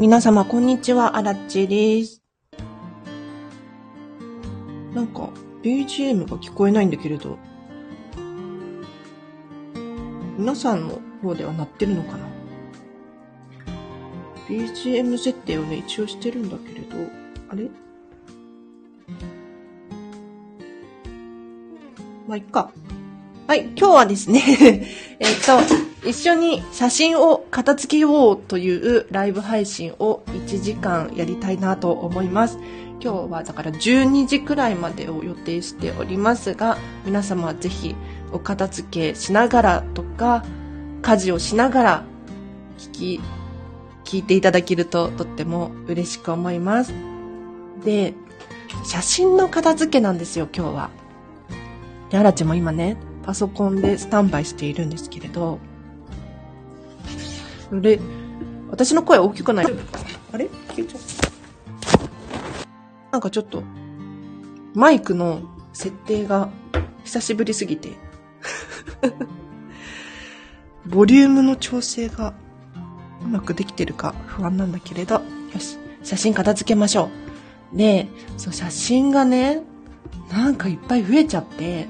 皆様、こんにちは。あらっちです。なんか、BGM が聞こえないんだけれど。皆さんの方では鳴ってるのかな ?BGM 設定をね、一応してるんだけれど。あれ？まあ、いっか。はい、今日はですね、えっと、一緒に写真を片付けようというライブ配信を1時間やりたいなと思います。今日はだから12時くらいまでを予定しておりますが、皆様はぜひお片付けしながらとか、家事をしながら聞き、聞いていただけるととっても嬉しく思います。で、写真の片付けなんですよ、今日は。で、あらちも今ね、パソコンでスタンバイしているんですけれど、で、私の声大きくない？あれ？消えちゃった。なんかちょっと、マイクの設定が久しぶりすぎて、ボリュームの調整がうまくできてるか不安なんだけれど、よし、写真片付けましょう。で、そう、写真がね、なんかいっぱい増えちゃって、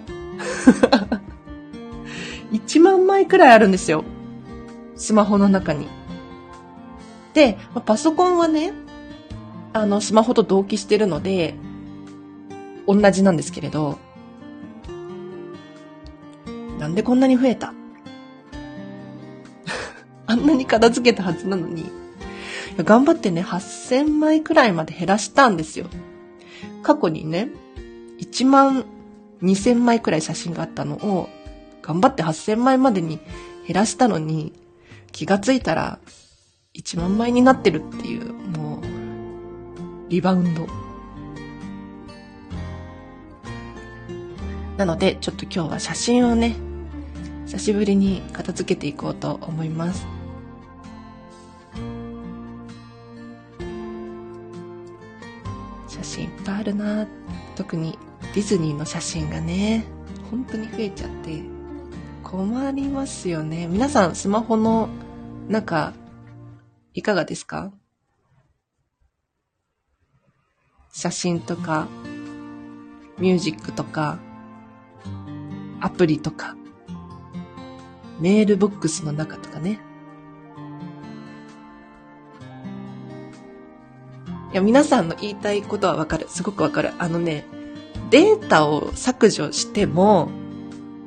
1万枚くらいあるんですよ。スマホの中に。で、まあパソコンはね、あの、スマホと同期してるので、同じなんですけれど、なんでこんなに増えた？あんなに片付けたはずなのに、頑張ってね、8000枚くらいまで減らしたんですよ。過去にね、1万2000枚くらい写真があったのを、頑張って8000枚までに減らしたのに、気がついたら1万枚になってるっていう、もう、リバウンド。なので、ちょっと今日は写真をね、久しぶりに片付けていこうと思います。写真いっぱいあるな特にディズニーの写真がね、本当に増えちゃって、困りますよね。皆さん、スマホの中、いかがですか？写真とか、ミュージックとか、アプリとか、メールボックスの中とかね。いや、皆さんの言いたいことはわかる。すごくわかる。あのね、データを削除しても、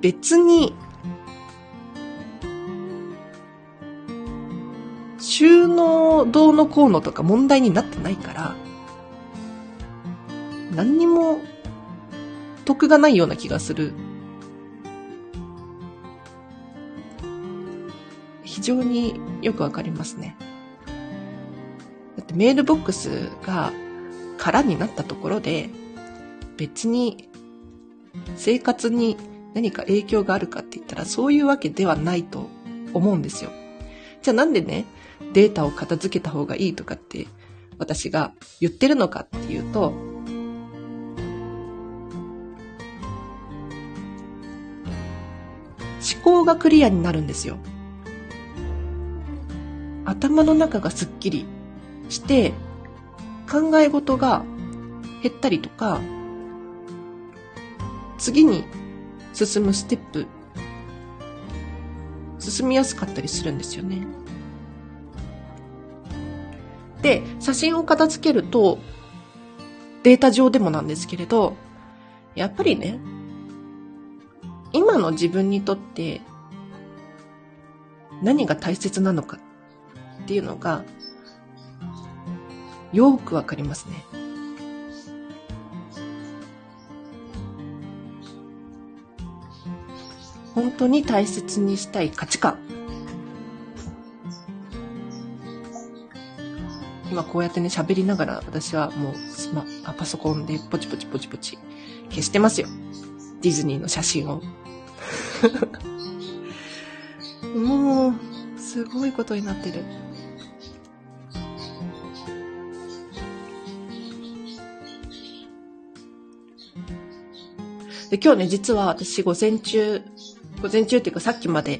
別に、収納どうのこうのとか問題になってないから、何にも得がないような気がする。非常によくわかりますね。だってメールボックスが空になったところで、別に生活に何か影響があるかって言ったらそういうわけではないと思うんですよ。じゃあなんでね、データを片付けた方がいいとかって私が言ってるのかっていうと、思考がクリアになるんですよ。頭の中がスッキリして、考え事が減ったりとか、次に進むステップ、進みやすかったりするんですよね。で、写真を片付けると、データ上でもなんですけれど、やっぱりね、今の自分にとって何が大切なのかっていうのが、よくわかりますね。本当に大切にしたい価値観。今こうやってね、喋りながら私はもうスマ、パソコンでポチポチポチポチ消してますよ。ディズニーの写真を。もう、すごいことになってる。で、今日ね、実は私午前中、午前中っていうかさっきまで、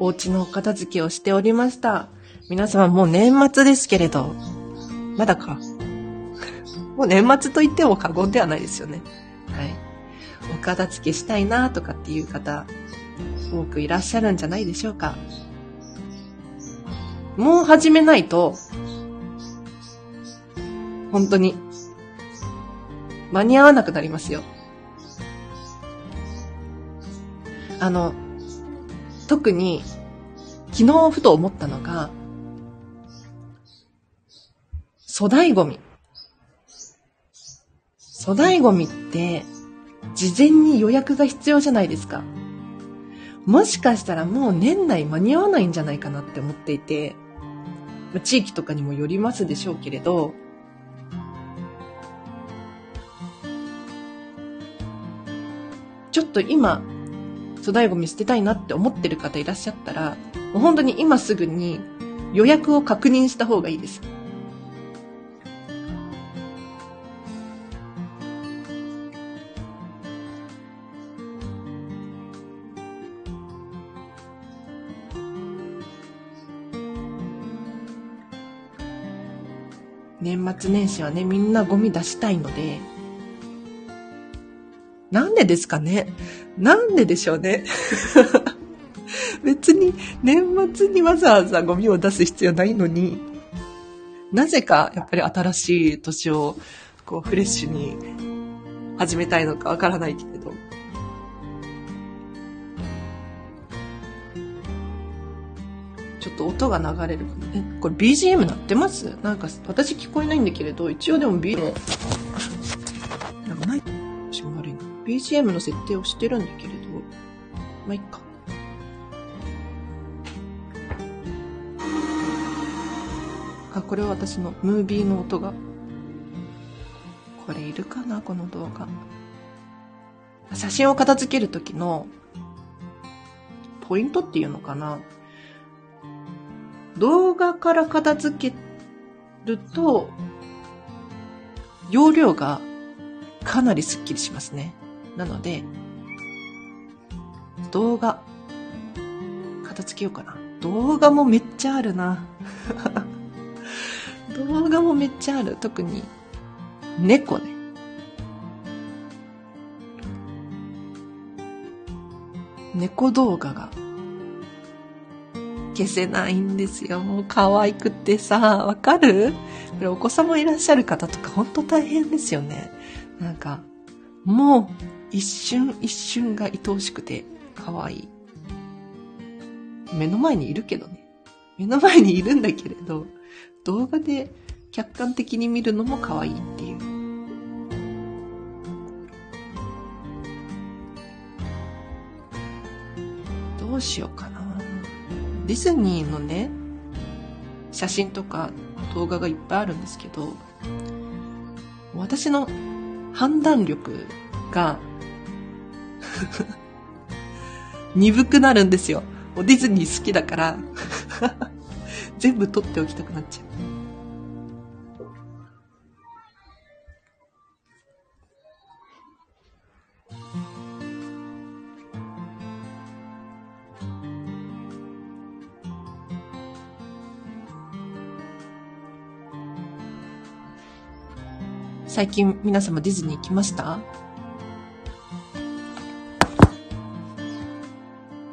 お家のお片付けをしておりました。皆様もう年末ですけれど、まだか。もう年末と言っても過言ではないですよね。はい。お片付けしたいなとかっていう方、多くいらっしゃるんじゃないでしょうか。もう始めないと、本当に、間に合わなくなりますよ。あの、特に、昨日ふと思ったのが、粗大ゴミ。粗大ゴミって、事前に予約が必要じゃないですか。もしかしたらもう年内間に合わないんじゃないかなって思っていて、地域とかにもよりますでしょうけれど、ちょっと今、粗大ゴミ捨てたいなって思ってる方いらっしゃったら、もう本当に今すぐに予約を確認した方がいいです。年末年始はね、みんなゴミ出したいので、なんでですかね？なんででしょうね？別に年末にわざわざゴミを出す必要ないのに、なぜかやっぱり新しい年をこうフレッシュに始めたいのかわからないけれど。ちょっと音が流れるかな。え、これ BGM 鳴ってます？なんか私聞こえないんだけれど、一応でも B の、なんかない。私も悪いな。BGM の設定をしてるんだけれど、まあ、いっか。あ、これは私のムービーの音が。これいるかな？この動画。写真を片付けるときの、ポイントっていうのかな？動画から片付けると、容量がかなりスッキリしますね。なので、動画、片付けようかな。動画もめっちゃあるな。動画もめっちゃある。特に、猫ね。猫動画が消せないんですよ。もう可愛くてさ、わかる？これお子様いらっしゃる方とかほんと大変ですよね。なんか、もう一瞬一瞬が愛おしくて可愛い。目の前にいるけどね。目の前にいるんだけれど、動画で客観的に見るのも可愛いっていう。どうしようかな。ディズニーのね、写真とか動画がいっぱいあるんですけど、私の判断力が 鈍くなるんですよ。ディズニー好きだから 全部撮っておきたくなっちゃう。最近皆様ディズニー行きました？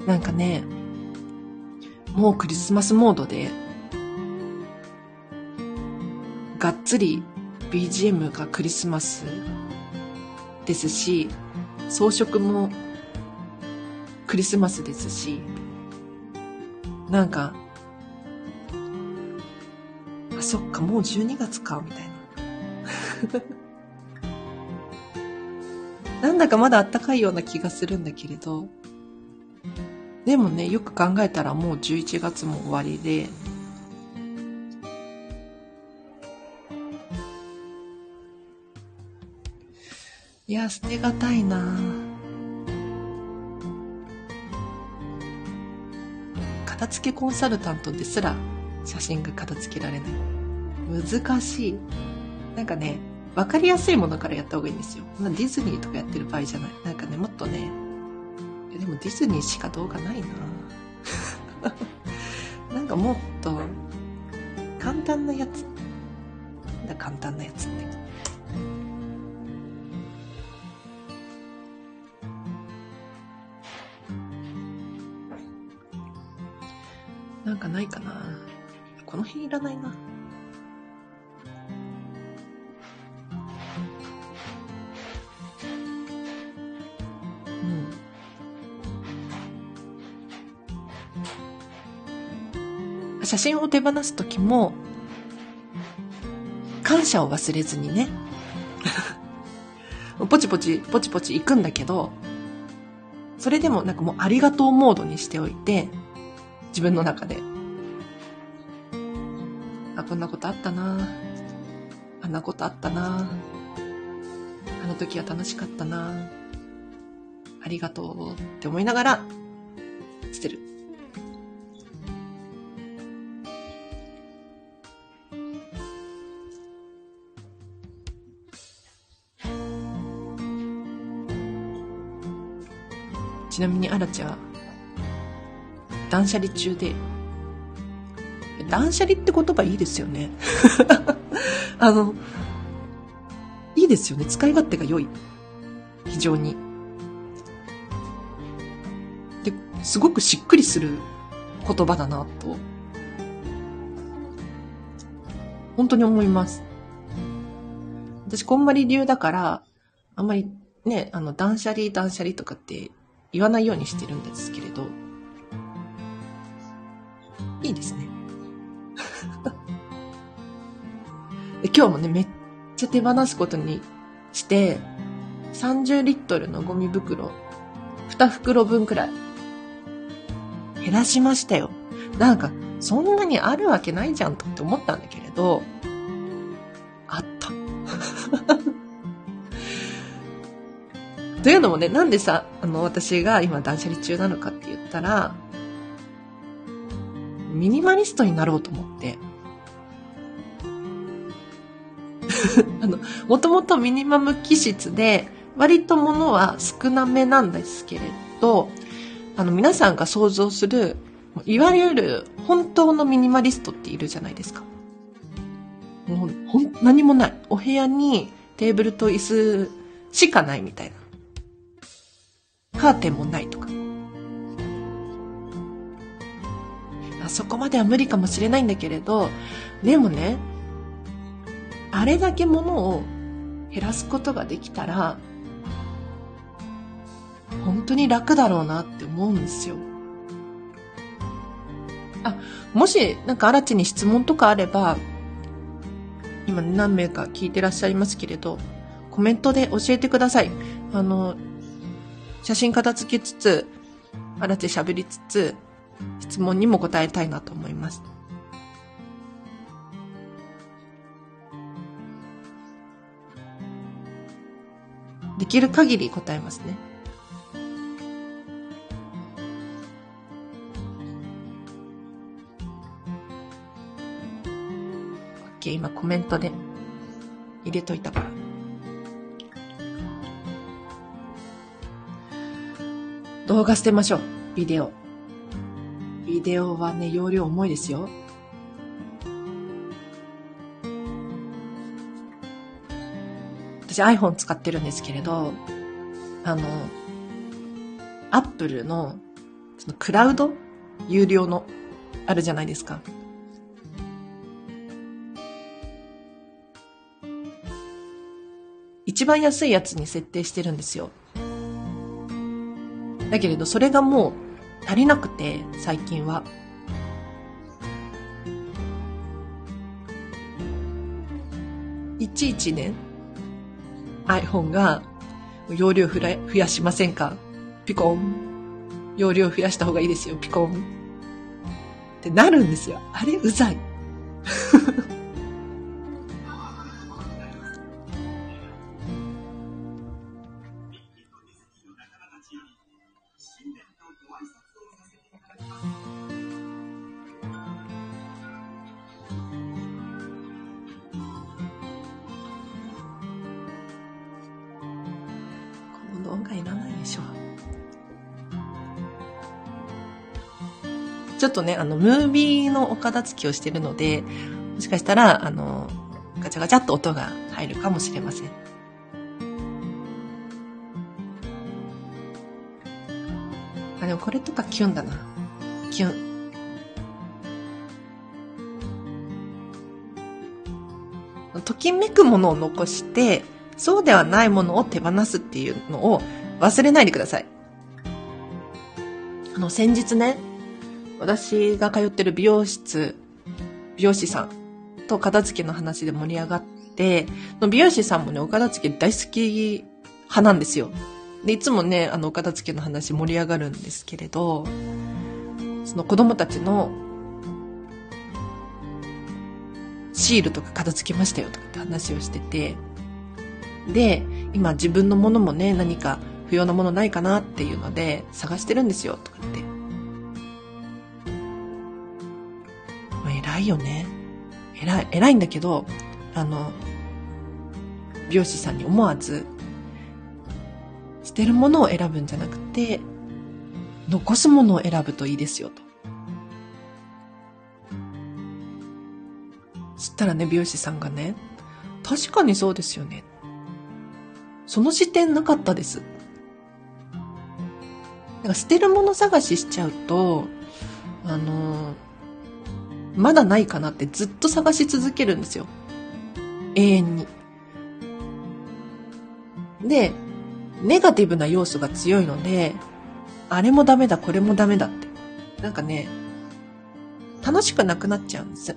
なんかね、もうクリスマスモードで、がっつり BGM がクリスマスですし、装飾もクリスマスですし、なんか、あ、そっか、もう12月か、みたいな。なんだかまだ暖かいような気がするんだけれど、でもね、よく考えたらもう11月も終わりで、いや、捨てがたいな片付けコンサルタントですら写真が片付けられない。難しい。なんかね、わかりやすいものからやった方がいいんですよ。まあ、ディズニーとかやってる場合じゃない。なんかね、もっとね、でもディズニーしか動画ないな なんかもっと簡単なやつ。だ簡単なやつって。なんかないかな。この辺いらないな。写真を手放すときも、感謝を忘れずにね。ポチポチ、ポチポチ行くんだけど、それでもなんかもうありがとうモードにしておいて、自分の中で。あ、こんなことあったなあんなことあったなあの時は楽しかったなありがとうって思いながら捨てる。ちなみにアラちゃん、断捨離中で、断捨離って言葉いいですよね。あの、いいですよね。使い勝手が良い。非常に。で、すごくしっくりする言葉だなと、本当に思います。私、こんまり流だから、あんまりね、あの、断捨離、断捨離とかって言わないようにしてるんですけれど、いいですね。今日もね、めっちゃ手放すことにして、30リットルのゴミ袋、2袋分くらい、減らしましたよ。なんか、そんなにあるわけないじゃんとって思ったんだけれど、いうのもね、なんでさ、あの、私が今断捨離中なのかって言ったら、ミニマリストになろうと思って。あの、もともとミニマム気質で、割と物は少なめなんですけれど、あの、皆さんが想像する、いわゆる本当のミニマリストっているじゃないですか。もう、ほん、何もない。お部屋にテーブルと椅子しかないみたいな。カーテンもないとか。あそこまでは無理かもしれないんだけれど、でもね、あれだけ物を減らすことができたら、本当に楽だろうなって思うんですよ。あ、もし、なんか新地に質問とかあれば、今何名か聞いてらっしゃいますけれど、コメントで教えてください。あの、写真片付けつつ、新手喋りつつ、質問にも答えたいなと思います。できる限り答えますね。OK、今コメントで入れといたから。動画捨てましょう。ビデオ。ビデオはね、容量重いですよ。私 iPhone 使ってるんですけれど、あの、アップルの、そのクラウド？有料の、あるじゃないですか。一番安いやつに設定してるんですよ。だけれど、それがもう足りなくて、最近は。いちいちね、iPhone が容量増やしませんか？ピコン。容量増やした方がいいですよ、ピコン。ってなるんですよ。あれ、うざい。っとね、あの、ムービーのお片付きをしてるので、もしかしたら、あの、ガチャガチャっと音が入るかもしれません。あ、でもこれとかキュンだな。キュン。ときめくものを残して、そうではないものを手放すっていうのを忘れないでください。あの、先日ね、私が通ってる美容室、美容師さんと片付けの話で盛り上がって、美容師さんもね、お片付け大好き派なんですよ。で、いつもね、あの、お片付けの話盛り上がるんですけれど、その子供たちのシールとか片付けましたよとかって話をしてて、で、今自分のものもね、何か不要なものないかなっていうので探してるんですよとかって。いよね。偉い、偉いんだけど、あの、美容師さんに思わず、捨てるものを選ぶんじゃなくて、残すものを選ぶといいですよと。そしたらね、美容師さんがね、確かにそうですよね。その視点なかったです。なんか捨てるもの探ししちゃうと、あの、まだないかなってずっと探し続けるんですよ。永遠に。で、ネガティブな要素が強いので、あれもダメだ、これもダメだって。なんかね、楽しくなくなっちゃうんです。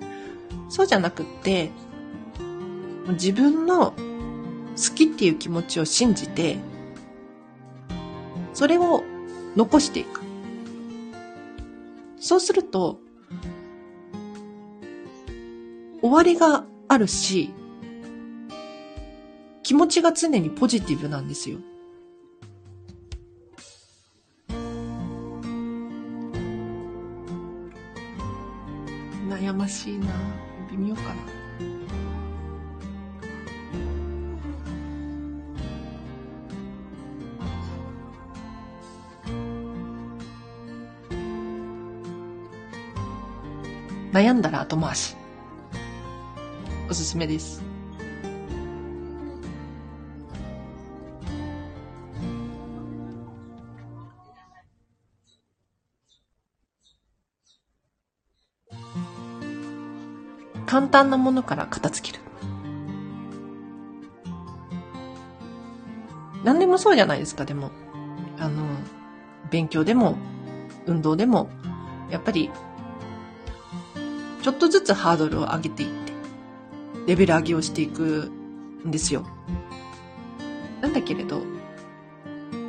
そうじゃなくって、自分の好きっていう気持ちを信じて、それを残していく。そうすると、終わりがあるし、気持ちが常にポジティブなんですよ。悩ましいな。てみようかな。悩んだら後回し。おすすめです。簡単なものから片付ける。何でもそうじゃないですか、でも。あの、勉強でも、運動でも、やっぱり、ちょっとずつハードルを上げていって、レベル上げをしていくんですよ。なんだけれど、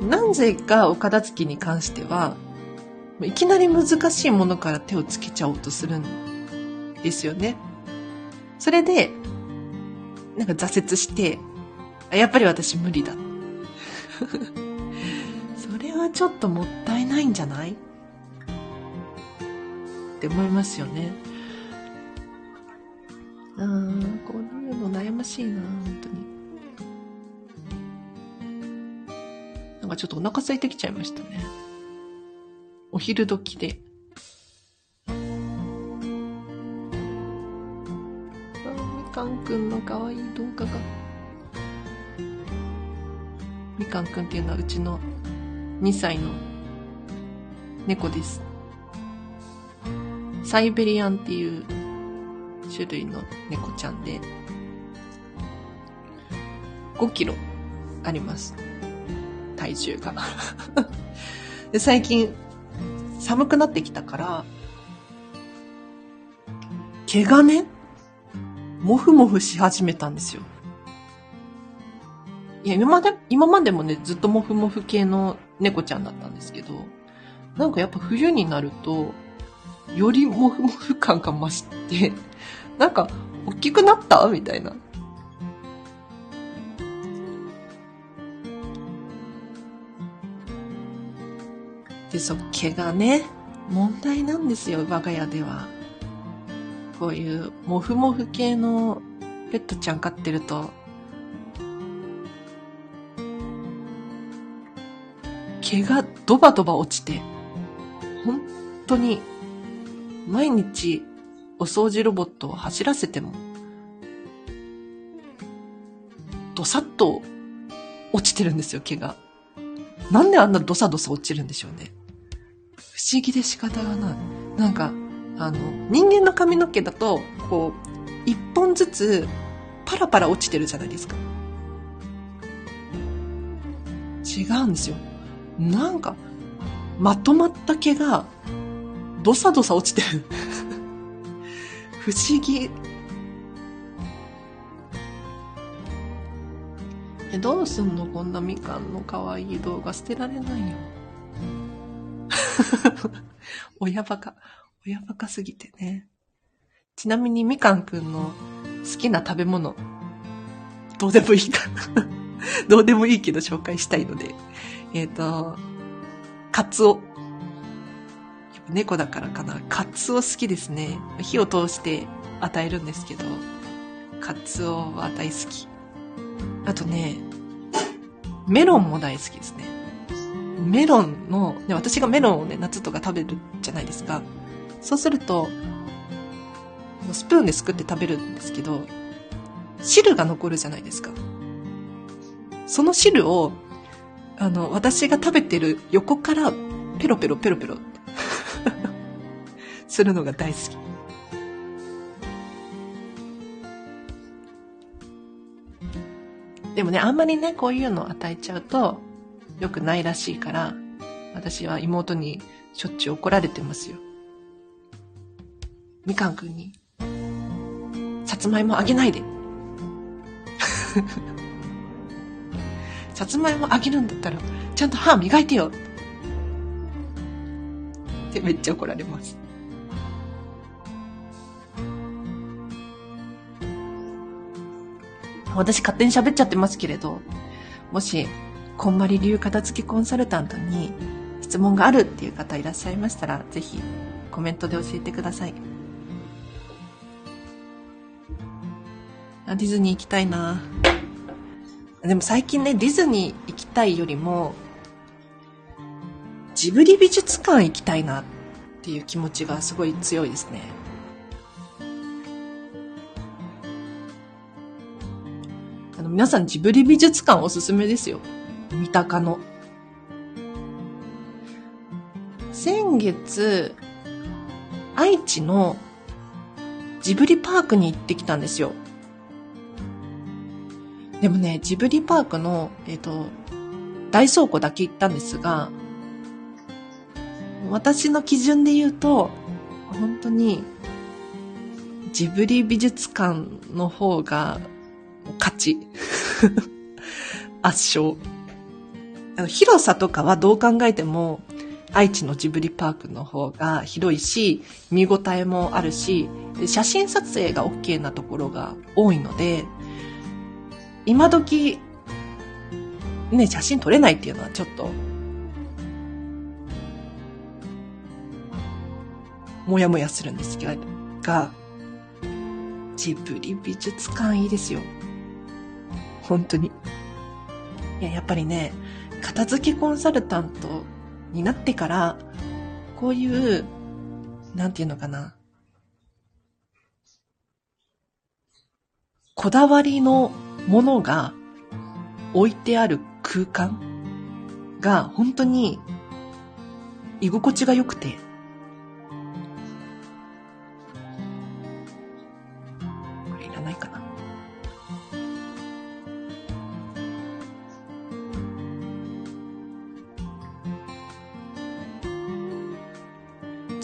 なぜかお片付けに関しては、いきなり難しいものから手をつけちゃおうとするんですよね。それで、なんか挫折して、やっぱり私無理だ。それはちょっともったいないんじゃない？って思いますよね。うん、こういうの悩ましいな、本当に。なんかちょっとお腹空いてきちゃいましたね。お昼時でみ。かんくんの可愛い動画が。みかんくんっていうのはうちの2歳の猫です。サイベリアンっていう種類の猫ちゃんで、5キロあります。体重が で。最近寒くなってきたから、毛がね、もふもふし始めたんですよ。いや、今まで、今までもね、ずっともふもふ系の猫ちゃんだったんですけど、なんかやっぱ冬になると、よりもふもふ感が増して、なんか、大きくなった？みたいな。で、そっ毛がね、問題なんですよ、我が家では。こういうモフモフ系のペットちゃん飼ってると、毛がドバドバ落ちて、本当に毎日お掃除ロボットを走らせても、どさっと落ちてるんですよ、毛が。なんであんなドサドサ落ちるんでしょうね。不思議で仕方がない。なんか、あの、人間の髪の毛だと、こう、一本ずつパラパラ落ちてるじゃないですか。違うんですよ。なんか、まとまった毛が、ドサドサ落ちてる。不思議。え、どうすんの？こんなみかんの可愛い動画捨てられないよ。親バカ、親バカすぎてね。ちなみにみかんくんの好きな食べ物、どうでもいいかな。どうでもいいけど紹介したいので。えっ、ー、と、カツオ。猫だからかな。カツオ好きですね。火を通して与えるんですけど、カツオは大好き。あとね、メロンも大好きですね。メロンの、ね、私がメロンをね、夏とか食べるじゃないですか。そうすると、スプーンですくって食べるんですけど、汁が残るじゃないですか。その汁を、あの、私が食べてる横からペロペロペロペロするのが大好き。でもね、あんまりね、こういうのを与えちゃうと良くないらしいから、私は妹にしょっちゅう怒られてますよ。みかんくんに、さつまいもあげないで。さつまいもあげるんだったら、ちゃんと歯磨いてよ。ってめっちゃ怒られます。私勝手に喋っちゃってますけれど、もし、こんまり流片付けコンサルタントに質問があるっていう方いらっしゃいましたら、ぜひコメントで教えてください。あ、ディズニー行きたいなでも最近ね、ディズニー行きたいよりも、ジブリ美術館行きたいなっていう気持ちがすごい強いですね。皆さんジブリ美術館おすすめですよ。三鷹の。先月、愛知のジブリパークに行ってきたんですよ。でもね、ジブリパークの、えっ、ー、と、大倉庫だけ行ったんですが、私の基準で言うと、本当に、ジブリ美術館の方が勝ち。圧勝。あの広さとかはどう考えても、愛知のジブリパークの方が広いし、見応えもあるし、写真撮影が OK なところが多いので、今時、ね、写真撮れないっていうのはちょっと、もやもやするんですけどが、ジブリ美術館いいですよ。本当に。いや、やっぱりね、片付けコンサルタントになってから、こういう、なんていうのかな。こだわりのものが置いてある空間が本当に居心地が良くて、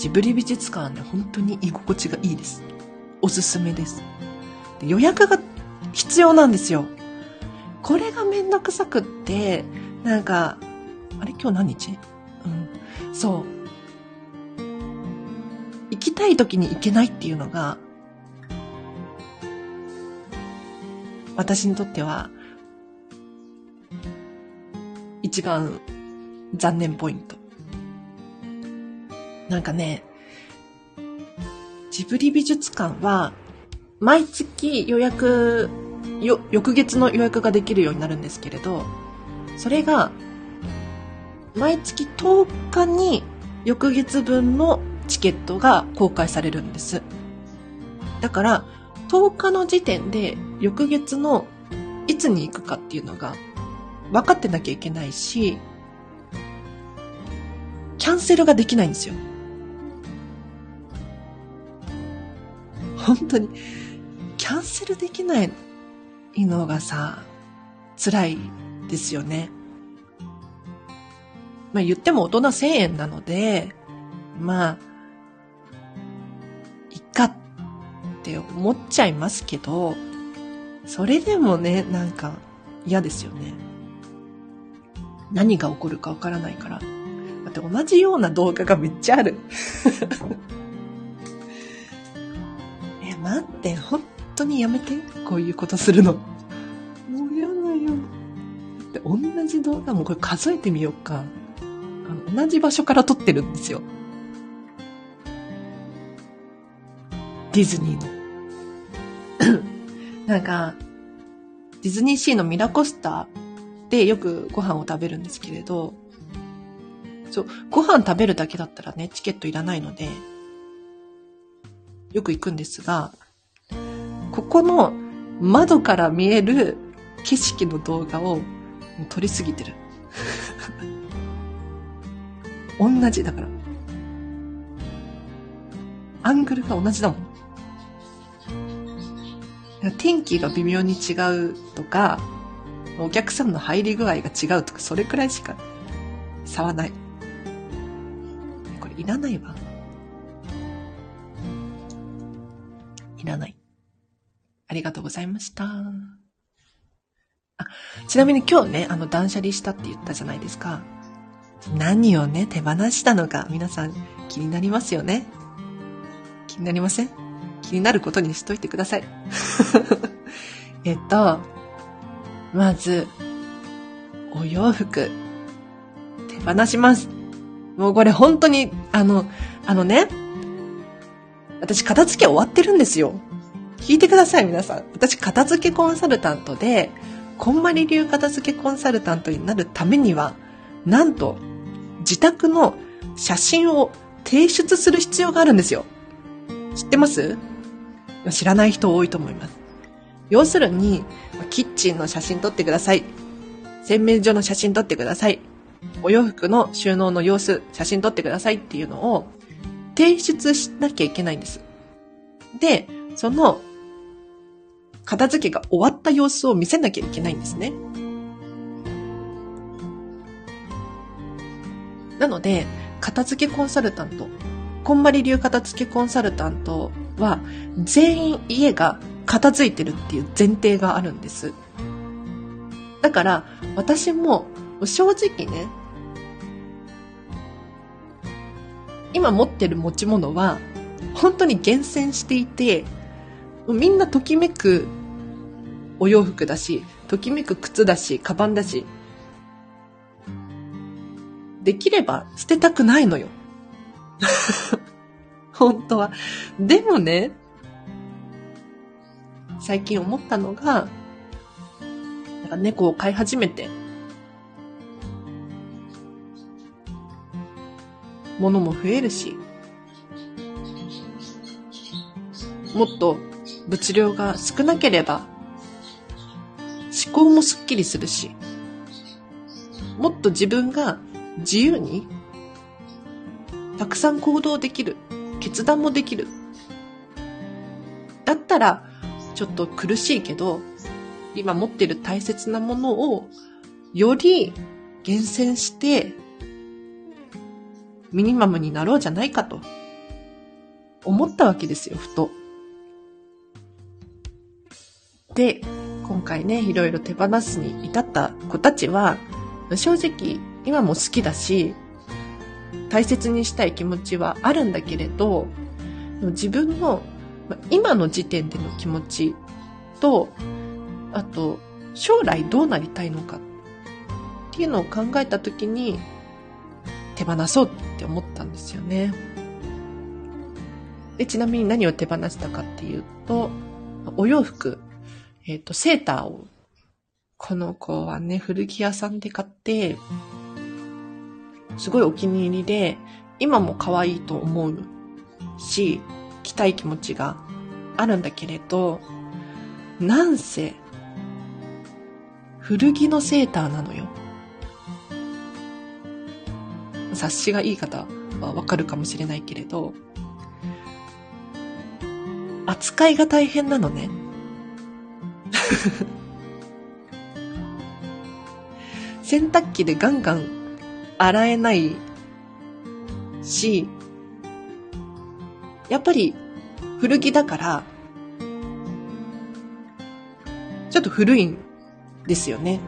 ジブリ美術館ね、本当に居心地がいいです。おすすめです。で予約が必要なんですよ。これがめんどくさくって、なんか、あれ？今日何日？うん。そう。行きたい時に行けないっていうのが、私にとっては、一番残念ポイント。なんかね、ジブリ美術館は、毎月予約、よ、翌月の予約ができるようになるんですけれど、それが、毎月10日に翌月分のチケットが公開されるんです。だから、10日の時点で翌月のいつに行くかっていうのが分かってなきゃいけないし、キャンセルができないんですよ。本当に、キャンセルできないのがさ、辛いですよね。まあ言っても大人1000円なので、まあ、いっかって思っちゃいますけど、それでもね、なんか嫌ですよね。何が起こるかわからないから。だって同じような動画がめっちゃある。え、待って、本当にやめて。こういうことするの。もう嫌だよ。だって同じ動画もこれ数えてみようか。あの同じ場所から撮ってるんですよ。ディズニーの。なんか、ディズニーシーのミラコスタでよくご飯を食べるんですけれど、そう、ご飯食べるだけだったらね、チケットいらないので、よく行くんですが、ここの窓から見える景色の動画を撮りすぎてる。同じだから。アングルが同じだもん。天気が微妙に違うとか、お客さんの入り具合が違うとか、それくらいしか差はない。これいらないわ。いらない。ありがとうございました。あ、ちなみに今日ね、あの断捨離したって言ったじゃないですか。何をね、手放したのか、皆さん気になりますよね。気になりません？気になることにしといてください。えっと、まず、お洋服、手放します。もうこれ本当に、あの、あのね、私片付け終わってるんですよ。聞いてください、皆さん。私片付けコンサルタントで、こんまり流片付けコンサルタントになるためには、なんと、自宅の写真を提出する必要があるんですよ。知ってます？知らない人多いと思います。要するに、キッチンの写真撮ってください。洗面所の写真撮ってください。お洋服の収納の様子、写真撮ってくださいっていうのを提出しなきゃいけないんです。で、その片付けが終わった様子を見せなきゃいけないんですね。なので、片付けコンサルタント、こんまり流片付けコンサルタントは全員家が片付いてるっていう前提があるんです。だから私も正直ね、今持ってる持ち物は本当に厳選していて、みんなときめくお洋服だし、ときめく靴だし、カバンだし、できれば捨てたくないのよ。本当は。でもね、最近思ったのが、なんか猫を飼い始めて、物も増えるし、もっと物量が少なければ、思考もスッキリするし、もっと自分が自由にたくさん行動できる。決断もできる。だったら、ちょっと苦しいけど、今持ってる大切なものを、より厳選して、ミニマムになろうじゃないかと、思ったわけですよ、ふと。で、今回ね、いろいろ手放すに至った子たちは、正直、今も好きだし、大切にしたい気持ちはあるんだけれど、自分の今の時点での気持ちと、あと、将来どうなりたいのかっていうのを考えたときに、手放そうって思ったんですよね。で、ちなみに何を手放したかっていうと、お洋服、えっ、ー、と、セーターを、この子はね、古着屋さんで買って、すごいお気に入りで、今も可愛いと思うし、着たい気持ちがあるんだけれど、なんせ、古着のセーターなのよ。察しがいい方はわかるかもしれないけれど、扱いが大変なのね。洗濯機でガンガン洗えないし、やっぱり古着だから、ちょっと古いんですよね。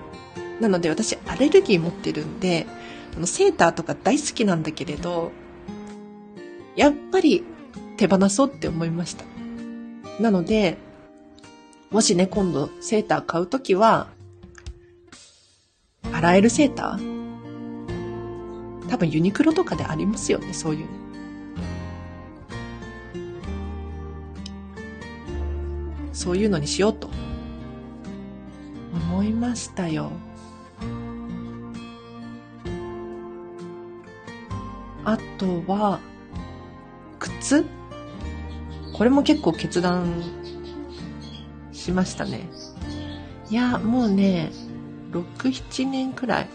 なので私アレルギー持ってるんで、あのセーターとか大好きなんだけれど、やっぱり手放そうって思いました。なので、もしね、今度セーター買うときは、洗えるセーター？多分ユニクロとかでありますよね、そういうの。そういうのにしようと思いましたよ。あとは、靴？これも結構決断しましたね。いや、もうね、6、7年くらい、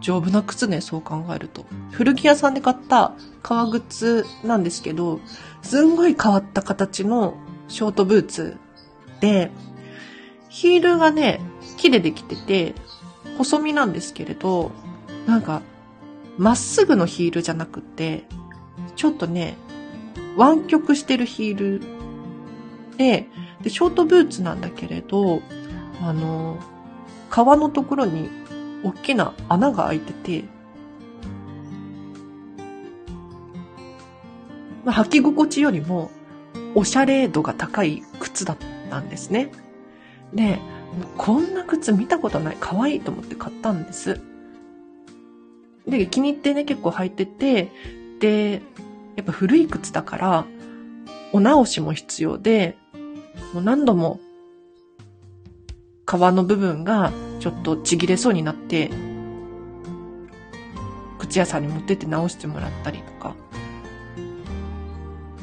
丈夫な靴ね、そう考えると。古着屋さんで買った革靴なんですけど、すんごい変わった形のショートブーツで、ヒールがね、木でできてて、細身なんですけれど、なんか、まっすぐのヒールじゃなくて、ちょっとね、湾曲してるヒールで、で、ショートブーツなんだけれど、あの、皮のところに大きな穴が開いてて、まあ、履き心地よりも、おしゃれ度が高い靴だったんですね。で、こんな靴見たことない。可愛いと思って買ったんです。で、気に入ってね、結構履いてて、で、やっぱ古い靴だから、お直しも必要で、もう何度も、皮の部分がちょっとちぎれそうになって、靴屋さんに持ってって直してもらったりとか、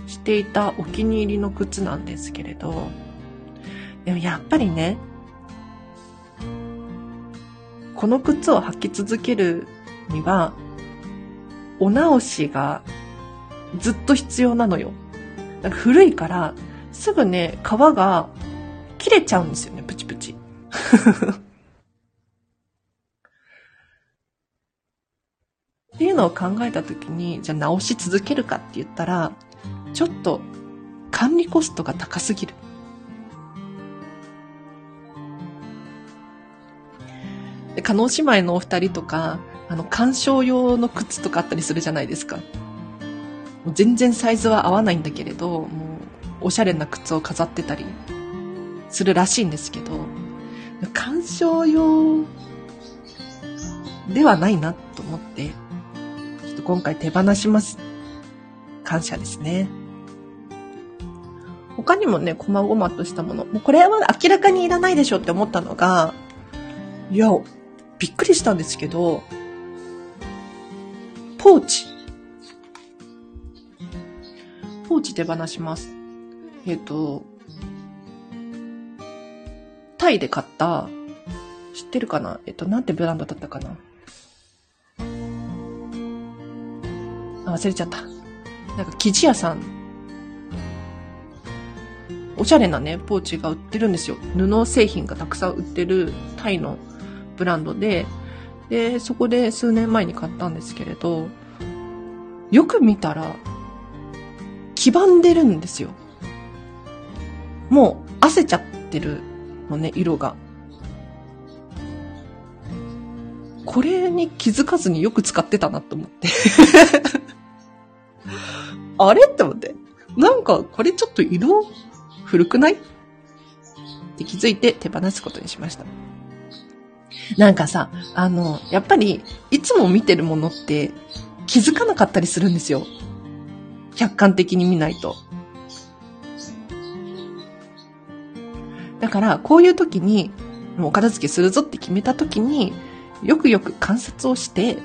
していたお気に入りの靴なんですけれど、でもやっぱりね、この靴を履き続けるには、お直しがずっと必要なのよ。なんか古いから、すぐね、皮が切れちゃうんですよね、プチプチ。っていうのを考えたときに、じゃあ直し続けるかって言ったら、ちょっと管理コストが高すぎる。で、加納姉妹のお二人とか、あの、鑑賞用の靴とかあったりするじゃないですか。もう全然サイズは合わないんだけれど、もう、おしゃれな靴を飾ってたりするらしいんですけど、鑑賞用ではないなと思って、ちょっと今回手放します。感謝ですね。他にもね、細々としたもの。もうこれは明らかにいらないでしょって思ったのが、いや、びっくりしたんですけど、ポーチ。ポーチ手放します。えっ、ー、と、タイで買った、知ってるかな？えっ、と、なんてブランドだったかな？あ、忘れちゃった。なんか生地屋さん、おしゃれなね、ポーチが売ってるんですよ。布製品がたくさん売ってるタイのブランドで、で、そこで数年前に買ったんですけれど、よく見たら、黄ばんでるんですよ。もう、汗ちゃってるのね、色が。これに気づかずによく使ってたなと思って あれ？って思って。なんか、これちょっと色古くない？って気づいて手放すことにしました。なんかさ、あの、やっぱり、いつも見てるものって気づかなかったりするんですよ。客観的に見ないと。だから、こういう時に、もう片付けするぞって決めた時に、よくよく観察をして、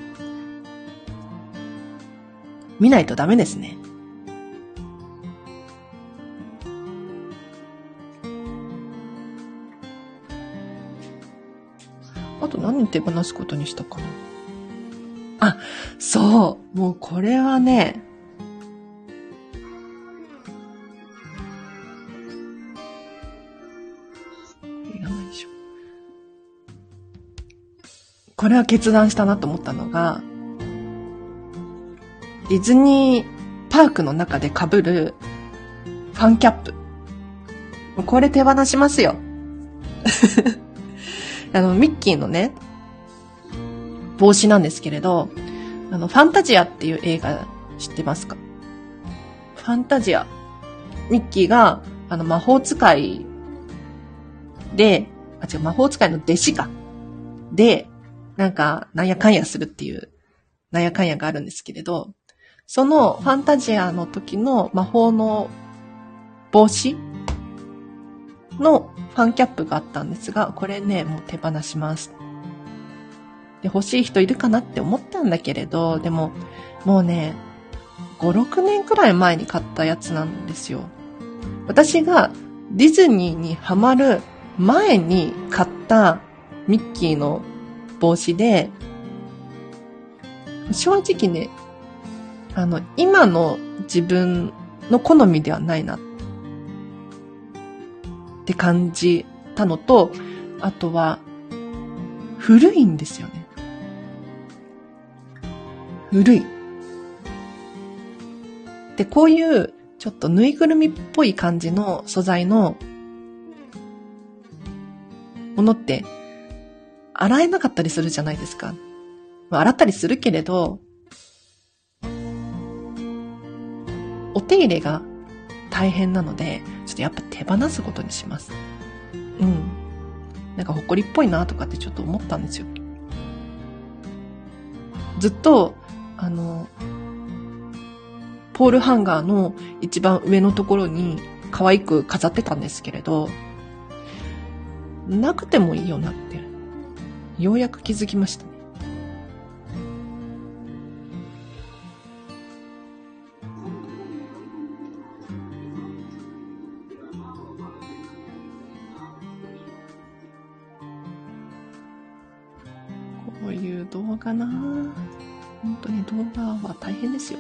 見ないとダメですね。と何手放すことにしたかな。あ、そう。もうこれはね、これは決断したなと思ったのが、ディズニーパークの中で被るファンキャップ。これ手放しますよ。あの、ミッキーのね、帽子なんですけれど、あの、ファンタジアっていう映画知ってますか？ファンタジア。ミッキーが、あの、魔法使いで、あ、違う、魔法使いの弟子か。で、なんか、なんやかんやするっていう、なんやかんやがあるんですけれど、そのファンタジアの時の魔法の帽子のファンキャップがあったんですが、これね、もう手放します。で、欲しい人いるかなって思ったんだけれど、でも、もうね、5、6年くらい前に買ったやつなんですよ。私がディズニーにハマる前に買ったミッキーの帽子で、正直ね、あの、今の自分の好みではないなっって感じたのと、あとは、古いんですよね。古い。で、こういうちょっとぬいぐるみっぽい感じの素材のものって洗えなかったりするじゃないですか。まあ、洗ったりするけれど、お手入れが大変なので、ちょっとやっぱ手放すことにします。うん。なんか埃っぽいなとかってちょっと思ったんですよ。ずっと、あの、ポールハンガーの一番上のところに可愛く飾ってたんですけれど、なくてもいいよなって、ようやく気づきましたね。かな本当に動画は大変ですよ。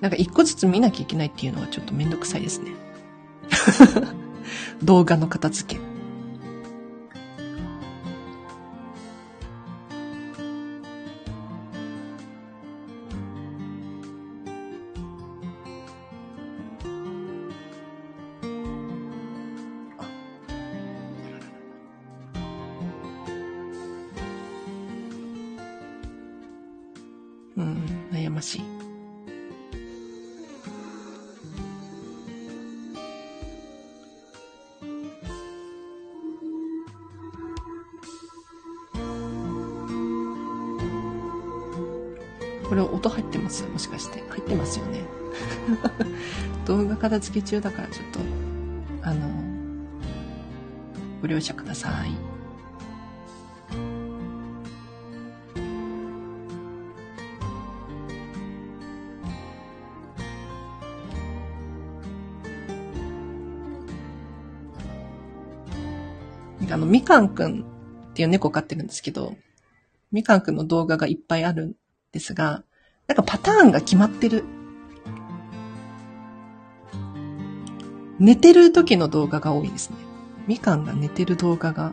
なんか一個ずつ見なきゃいけないっていうのはちょっとめんどくさいですね。動画の片付け。付け中だからちょっと、あの、ご了承ください。あの、みかんくんっていう猫飼ってるんですけど、みかんくんの動画がいっぱいあるんですが、なんかパターンが決まってる寝てる時の動画が多いですね。みかんが寝てる動画が。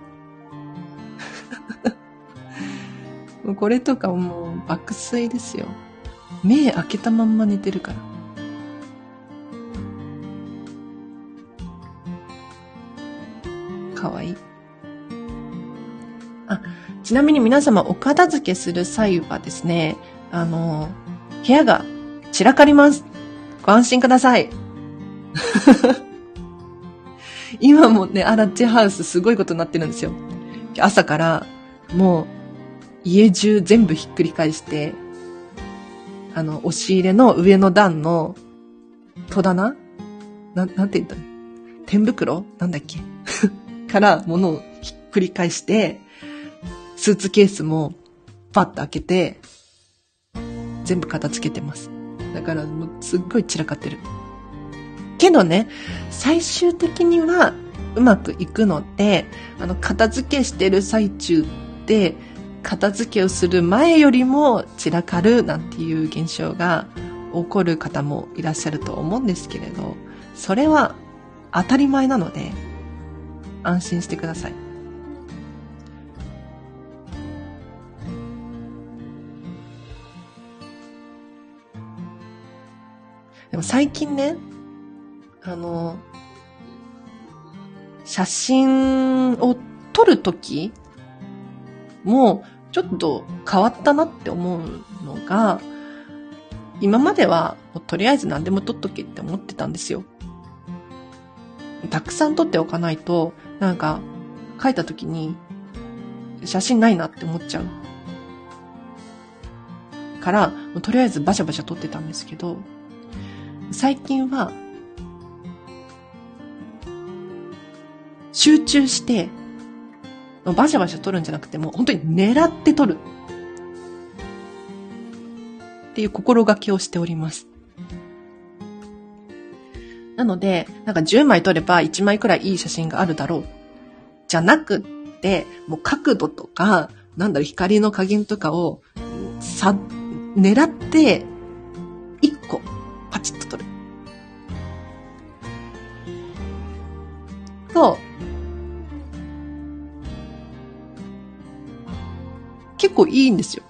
これとかもう爆睡ですよ。目開けたまんま寝てるから。かわいい。あ、ちなみに皆様お片付けする際はですね、あの、部屋が散らかります。ご安心ください。今もね、アラッチハウスすごいことになってるんですよ。朝からもう家中全部ひっくり返して、あの、押し入れの上の段の戸棚？な、なんて言った？の天袋？なんだっけ？から物をひっくり返して、スーツケースもパッと開けて、全部片付けてます。だからもうすっごい散らかってる。けどね、最終的にはうまくいくので、あの、片付けしてる最中って、片付けをする前よりも散らかるなんていう現象が起こる方もいらっしゃると思うんですけれど、それは当たり前なので、安心してください。でも最近ね、あの、写真を撮るときも、ちょっと変わったなって思うのが、今までは、とりあえず何でも撮っとけって思ってたんですよ。たくさん撮っておかないと、なんか、書いた時に、写真ないなって思っちゃう。から、とりあえずバシャバシャ撮ってたんですけど、最近は、集中して、バシャバシャ撮るんじゃなくても、本当に狙って撮る。っていう心がけをしております。なので、なんか10枚撮れば1枚くらいいい写真があるだろう。じゃなくって、もう角度とか、なんだろう、光の加減とかを、さ、狙って、1個、パチッと撮る。と、結構いいんですよ。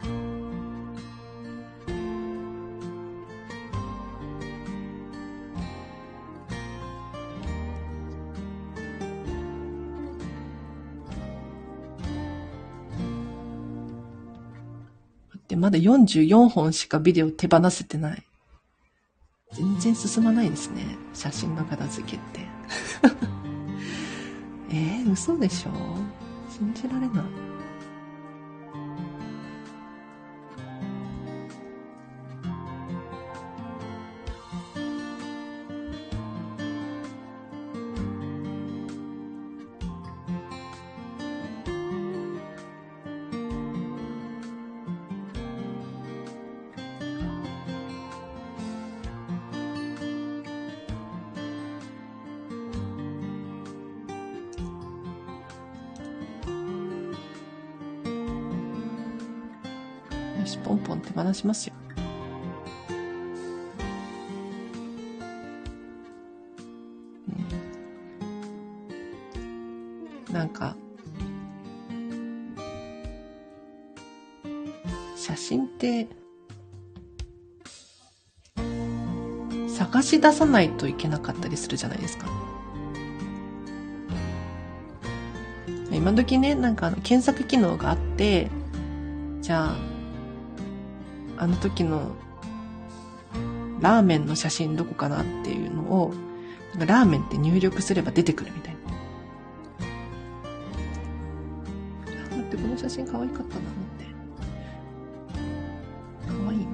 で、まだ44本しかビデオ手放せてない。全然進まないですね。写真の片付けって。えー、嘘でしょ？信じられない。しますよ。うん、なんか、写真って、探し出さないといけなかったりするじゃないですか。今時ね、なんかあの検索機能があって、じゃあ、あの時のラーメンの写真どこかなっていうのを、ラーメンって入力すれば出てくるみたいな。待って、この写真可愛かったな、って。可愛いな。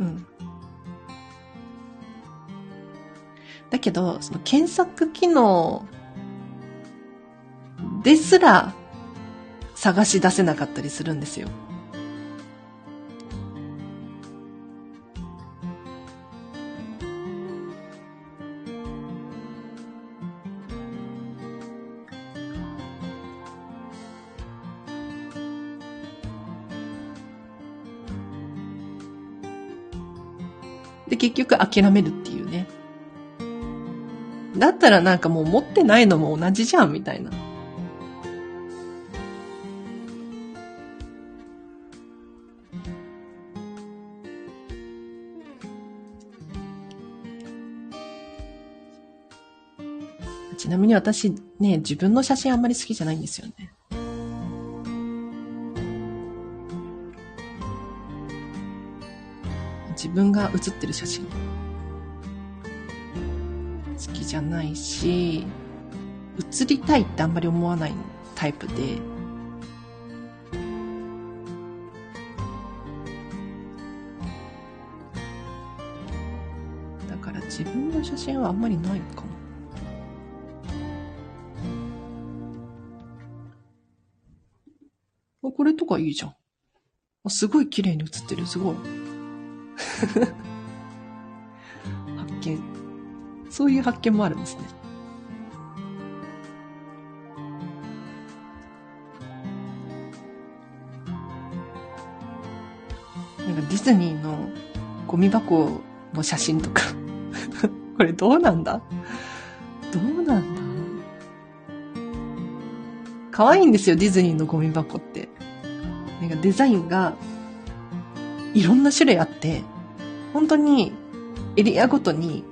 うん。だけど、その検索機能ですら探し出せなかったりするんですよ。で、結局諦めるっていうね。だったらなんかもう持ってないのも同じじゃん、みたいな。ちなみに私ね、自分の写真あんまり好きじゃないんですよね。自分が写ってる写真。好きじゃないし、写りたいってあんまり思わないタイプで、だから自分の写真はあんまりないかも。これとかいいじゃん。すごい綺麗に写ってる、すごい。発見。そういう発見もあるんですね。なんかディズニーのゴミ箱の写真とか これどうなんだ？どうなんだ？可愛いんですよ、ディズニーのゴミ箱って。デザインがいろんな種類あって、本当にエリアごとに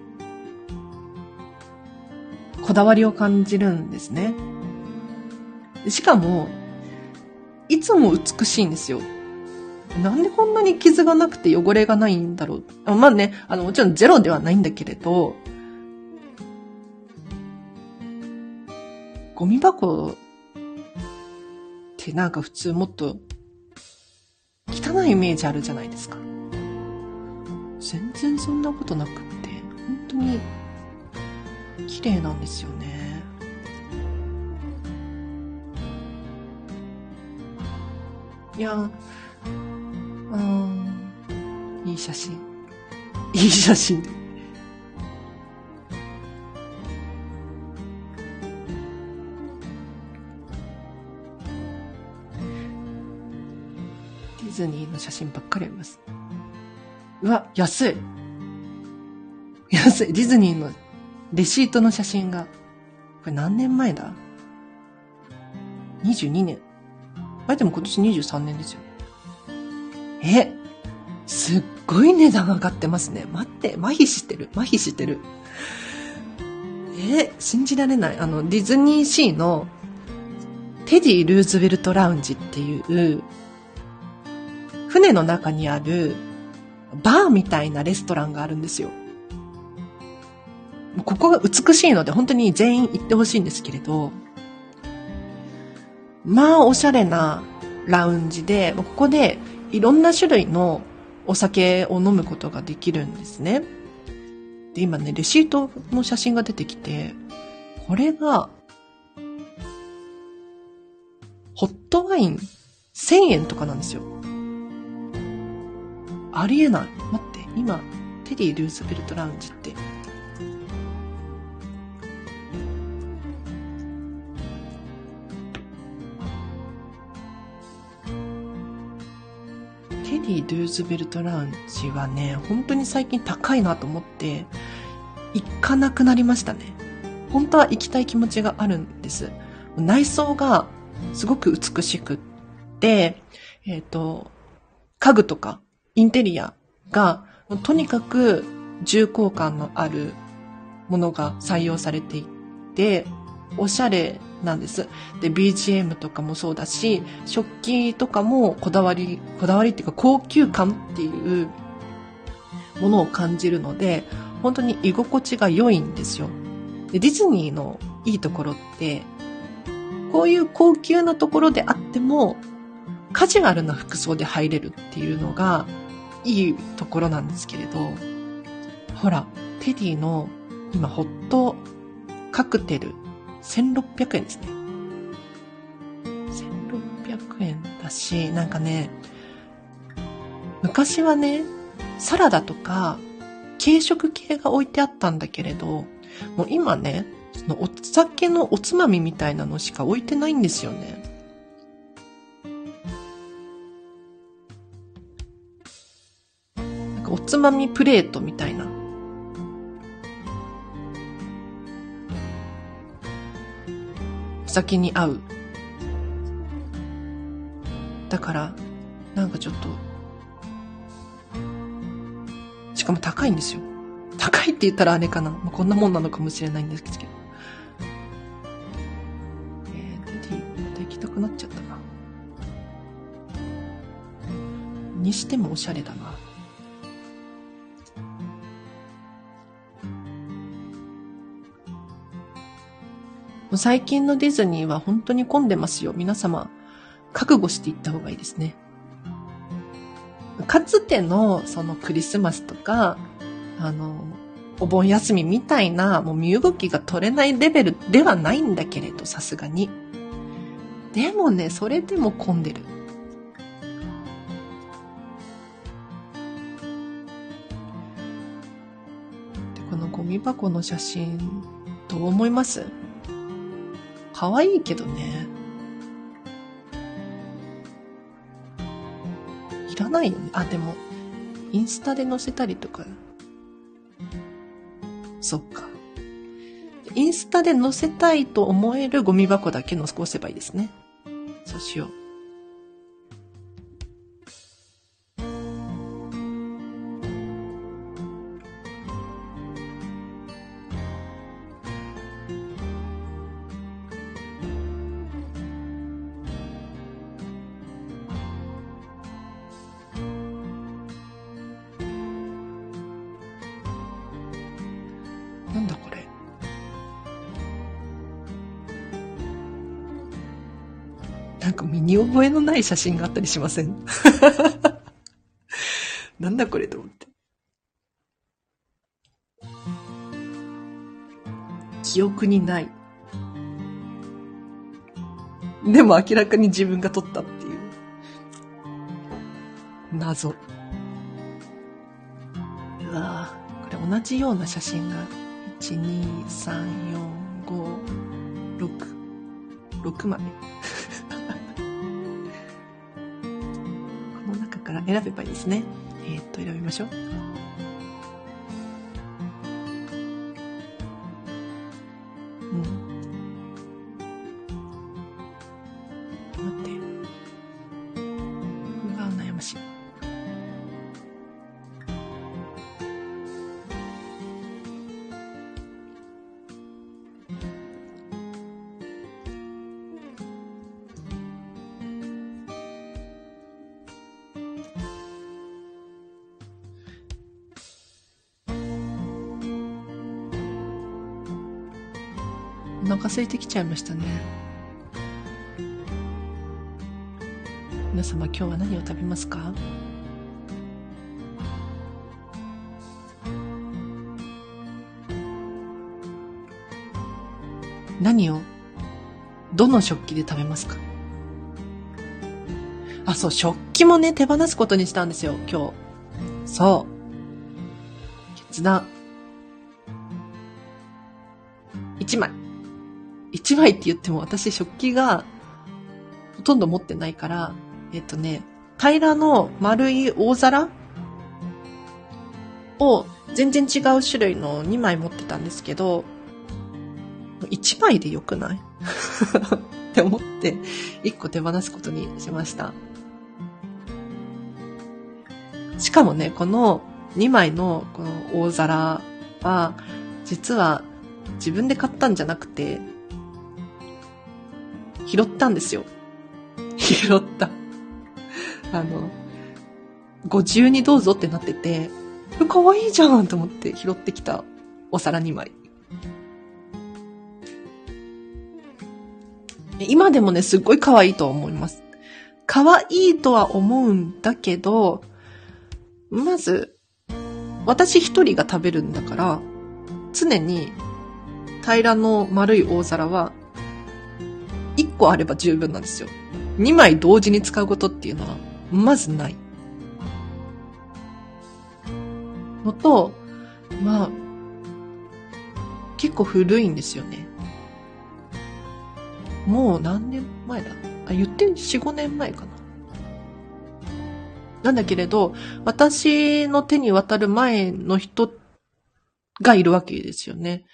こだわりを感じるんですね。しかも、いつも美しいんですよ。なんでこんなに傷がなくて汚れがないんだろう。まあね、あの、もちろんゼロではないんだけれど、ゴミ箱ってなんか普通もっと汚いイメージあるじゃないですか。全然そんなことなくって、本当に綺麗なんですよね。いや、うん、いい写真。いい写真。ズニーの写真ばっかりあります。うわ、安い。安い。ディズニーのレシートの写真が。これ何年前だ ?22 年。あ、でも今年23年ですよね。え、すっごい値段上がってますね。待って、麻痺してる。麻痺してる。え、信じられない。あの、ディズニーシーのテディ・ルーズベルト・ラウンジっていう、船の中にあるバーみたいなレストランがあるんですよ。ここが美しいので本当に全員行ってほしいんですけれど、まあおしゃれなラウンジで、ここでいろんな種類のお酒を飲むことができるんですね。で、今ね、レシートの写真が出てきて、これが、ホットワイン1000円とかなんですよ。ありえない。待って、今、テディ・ルーズベルト・ラウンジってテディ・ルーズベルト・ラウンジはね、本当に最近高いなと思って、行かなくなりましたね。本当は行きたい気持ちがあるんです。内装がすごく美しくって、えっ、ー、と、家具とかインテリアが、とにかく重厚感のあるものが採用されていて、おしゃれなんです。で、BGM とかもそうだし、食器とかもこだわり、こだわりっていうか高級感っていうものを感じるので、本当に居心地が良いんですよ。で、ディズニーのいいところって、こういう高級なところであっても、カジュアルな服装で入れるっていうのがいいところなんですけれど、ほら、テディの今ホットカクテル1600円ですね。1600円だし、なんかね、昔はね、サラダとか、軽食系が置いてあったんだけれど、もう今ね、そのお酒のおつまみみたいなのしか置いてないんですよね。おつまみプレートみたいな。お酒に合う。だから、なんかちょっと、しかも高いんですよ。高いって言ったらあれかな。まあ、こんなもんなのかもしれないんですけど。えー、テディ、また行きたくなっちゃったな。にしてもおしゃれだな。最近のディズニーは本当に混んでますよ。皆様、覚悟していった方がいいですね。かつてのそのクリスマスとか、あの、お盆休みみたいな、もう身動きが取れないレベルではないんだけれど、さすがに。でもね、それでも混んでる。で、このゴミ箱の写真、どう思います？可愛いけどね。いらないよね。あ、でも、インスタで載せたりとか。そっか。インスタで載せたいと思えるゴミ箱だけ残せばいいですね。そうしよう。覚えのない写真があったりしません？なんだこれと思って。記憶にない。でも明らかに自分が撮ったっていう。謎。うわぁ、これ同じような写真が1、2、3、4、5、6、6枚。から選べばいいですね。えー、っと、選びましょう。空いてきちゃいましたね。皆様今日は何を食べますか？何をどの食器で食べますか？あ、そう、食器もね、手放すことにしたんですよ、今日。そう。決断。一枚。一枚って言っても私食器がほとんど持ってないから、えっとね、平らの丸い大皿を全然違う種類の2枚持ってたんですけど、1枚でよくない？って思って1個手放すことにしました。しかもね、この2枚のこの大皿は、実は自分で買ったんじゃなくて、拾ったんですよ。拾った。あの、ご自由にどうぞってなってて、かわいいじゃんと思って拾ってきたお皿2枚。今でもね、すっごい可愛いと思います。可愛いとは思うんだけど、まず、私一人が食べるんだから、常に平らの丸い大皿は1個あれば十分なんですよ。2枚同時に使うことっていうのは、まずない。のと、まあ、結構古いんですよね。もう何年前だ？あ、言って4、5年前かな。なんだけれど、私の手に渡る前の人がいるわけですよね。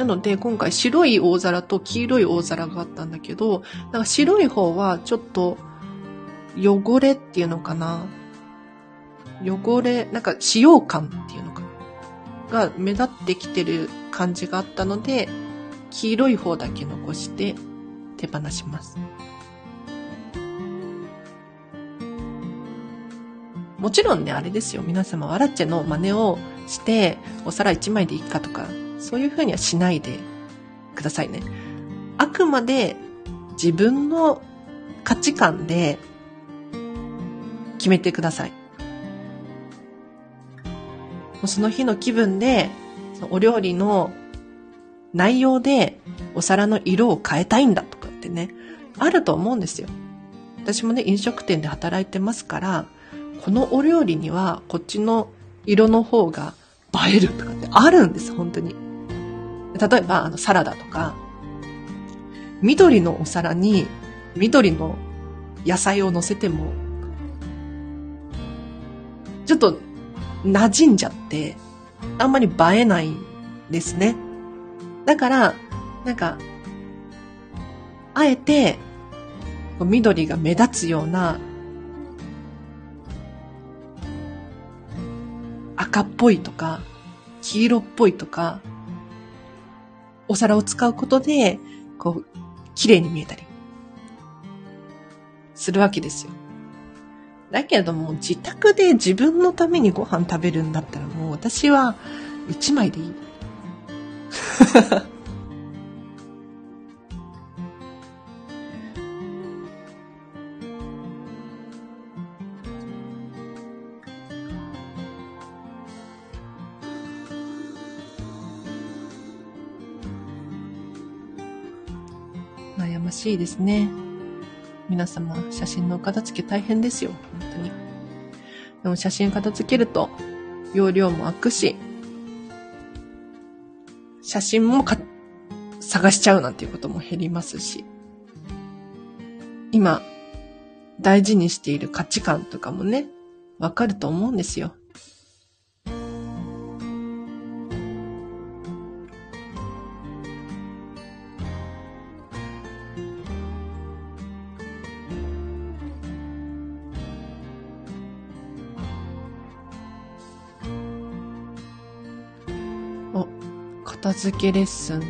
なので、今回白い大皿と黄色い大皿があったんだけど、なんか白い方はちょっと汚れっていうのかな？汚れ、なんか使用感っていうのかな？が目立ってきてる感じがあったので、黄色い方だけ残して手放します。もちろんね、あれですよ。皆様、ワラッチェの真似をして、お皿1枚でいいかとか、そういうふうにはしないでくださいね。あくまで自分の価値観で決めてください。その日の気分で、お料理の内容でお皿の色を変えたいんだとかってね、あると思うんですよ。私もね、飲食店で働いてますから、このお料理にはこっちの色の方が映えるとかってあるんです、本当に。例えば、あの、サラダとか、緑のお皿に緑の野菜を乗せても、ちょっと馴染んじゃって、あんまり映えないんですね。だから、なんか、あえて、緑が目立つような、赤っぽいとか、黄色っぽいとか、お皿を使うことで、こう、綺麗に見えたり、するわけですよ。だけども、自宅で自分のためにご飯食べるんだったらもう私は1枚でいい。悩ましいですね。皆様、写真の片付け大変ですよ。本当に。でも写真片付けると、容量も空くし、写真もか、探しちゃうなんていうことも減りますし、今、大事にしている価値観とかもね、わかると思うんですよ。付けレッスンの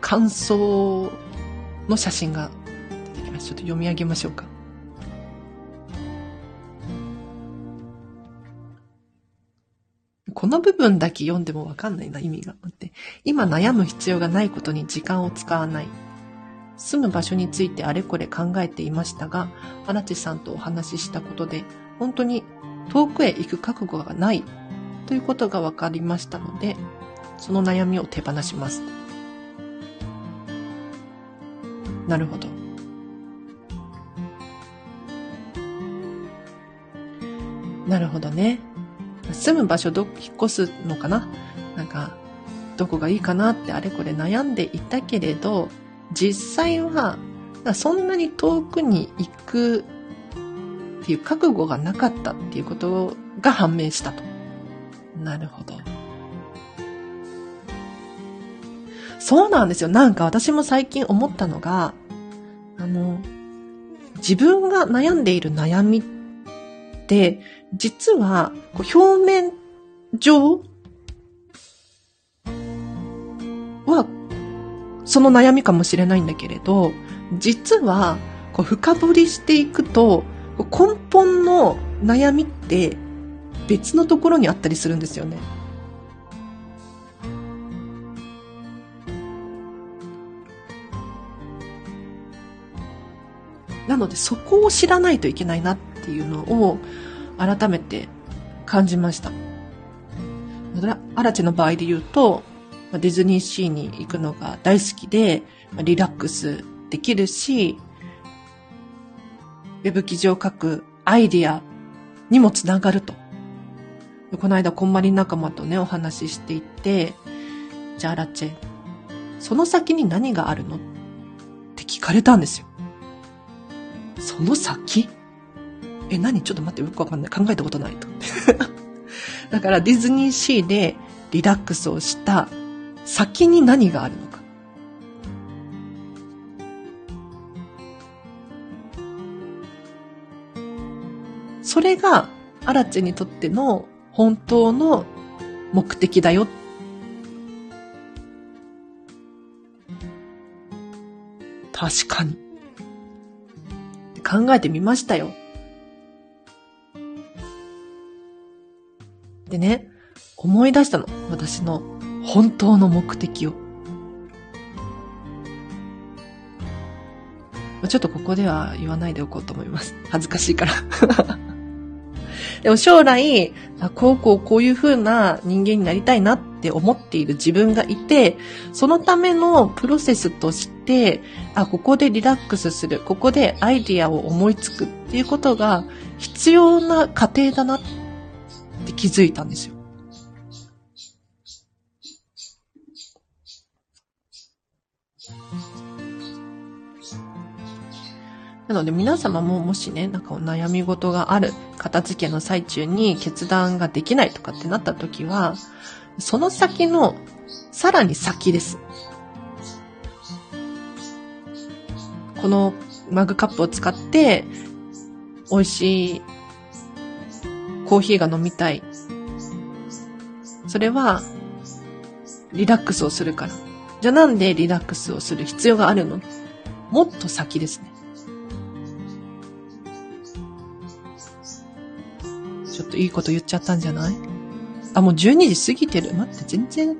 感想の写真が出てきました。ちょっと読み上げましょうか。この部分だけ読んでもわかんないな、意味が。って今悩む必要がないことに時間を使わない。住む場所についてあれこれ考えていましたが、荒地さんとお話ししたことで、本当に遠くへ行く覚悟がないということが分かりましたので、その悩みを手放します。なるほど。なるほどね。住む場所ど、引っ越すのかな？なんか、どこがいいかなってあれこれ悩んでいたけれど、実際は、そんなに遠くに行くっていう覚悟がなかったっていうことが判明したと。なるほど。そうなんですよ。なんか私も最近思ったのが、あの、自分が悩んでいる悩みって、実は、表面上は、その悩みかもしれないんだけれど、実は、こう深掘りしていくと、根本の悩みって別のところにあったりするんですよね。なのでそこを知らないといけないなっていうのを改めて感じました。アラチェの場合で言うと、ディズニーシーに行くのが大好きで、リラックスできるし、ウェブ記事を書くアイディアにもつながると。この間、こんまり仲間とね、お話ししていて、じゃあ、アラチェ、その先に何があるのって聞かれたんですよ。その先？え、何？ちょっと待って、よくわかんない。考えたことないと。だからディズニーシーでリラックスをした先に何があるのか。それがアラチェにとっての本当の目的だよ。確かに。考えてみましたよ。でね、思い出したの。私の本当の目的を。ちょっとここでは言わないでおこうと思います。恥ずかしいから でも将来、こうこうこういう風な人間になりたいなっって思っている自分がいて、そのためのプロセスとして、あ、ここでリラックスする、ここでアイディアを思いつくっていうことが必要な過程だなって気づいたんですよ。なので皆様ももしね、なんかお悩み事がある、片付けの最中に決断ができないとかってなった時は、その先のさらに先です。このマグカップを使って美味しいコーヒーが飲みたい。それはリラックスをするから。じゃあなんでリラックスをする必要があるの？もっと先ですね。ちょっといいこと言っちゃったんじゃない？あ、もう12時過ぎてる。待って、全然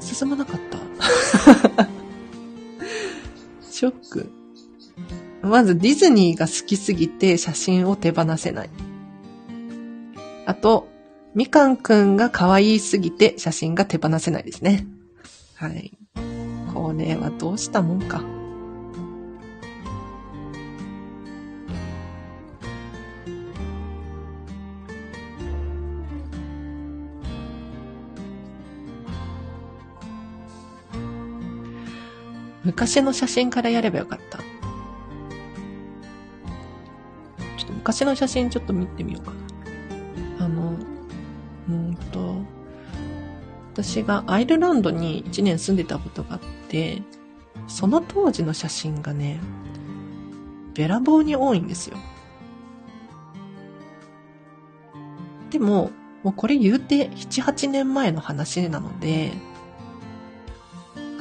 進まなかった。ショック。まずディズニーが好きすぎて写真を手放せない。あと、みかんくんが可愛いすぎて写真が手放せないですね。はい。これはどうしたもんか。昔の写真からやればよかった。ちょっと昔の写真ちょっと見てみようかな。あの、うんと、私がアイルランドに1年住んでたことがあって、その当時の写真がね、べらぼうに多いんですよ。でも、もうこれ言うて7、8年前の話なので、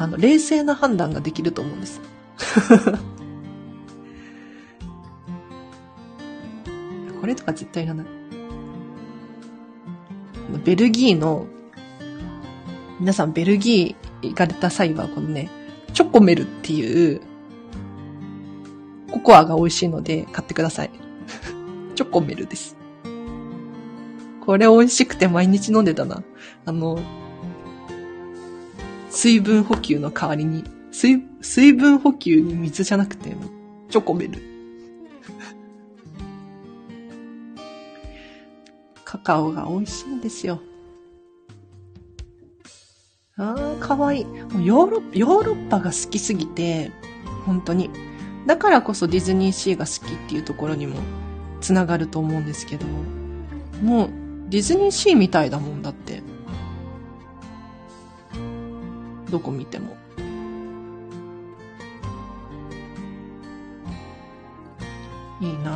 あの、冷静な判断ができると思うんです。これとか絶対いらない。ベルギーの、皆さんベルギー行かれた際は、このね、チョコメルっていう、ココアが美味しいので買ってください。チョコメルです。これ美味しくて毎日飲んでたな。あの、水分補給の代わりに、水、水分補給に水じゃなくて、チョコメル。カカオが美味しいんですよ。ああ、かわいい。ヨーロッ、ヨーロッパが好きすぎて、本当に。だからこそディズニーシーが好きっていうところにもつながると思うんですけど、もうディズニーシーみたいだもんだって。どこ見ても。いいな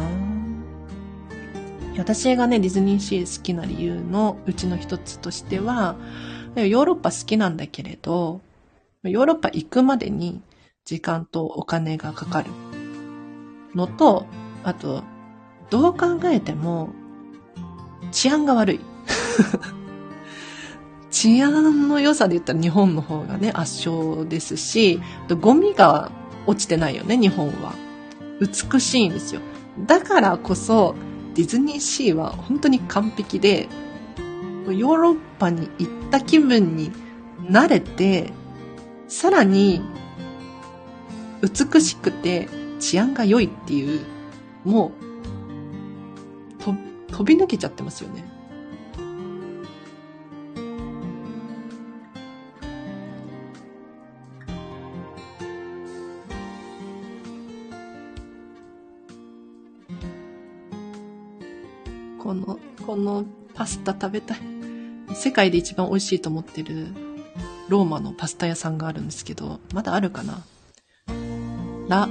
私がね、ディズニーシー好きな理由のうちの一つとしては、ヨーロッパ好きなんだけれど、ヨーロッパ行くまでに時間とお金がかかるのと、あと、どう考えても治安が悪い。治安の良さで言ったら日本の方がね、圧勝ですし、ゴミが落ちてないよね、日本は。美しいんですよ。だからこそ、ディズニーシーは本当に完璧で、ヨーロッパに行った気分に慣れて、さらに、美しくて治安が良いっていう、もう、飛び抜けちゃってますよね。このパスタ食べたい。世界で一番美味しいと思ってるローマのパスタ屋さんがあるんですけど、まだあるかな？ラ・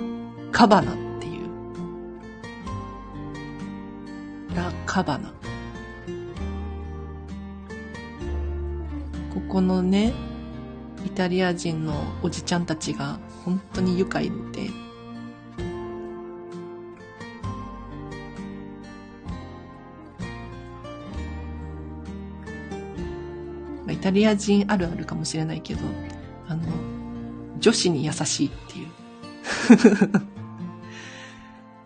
カバナっていう。ラ・カバナ。ここのね、イタリア人のおじちゃんたちが本当に愉快で、タリア人あるあるかもしれないけど、あの、女子に優しいっていう。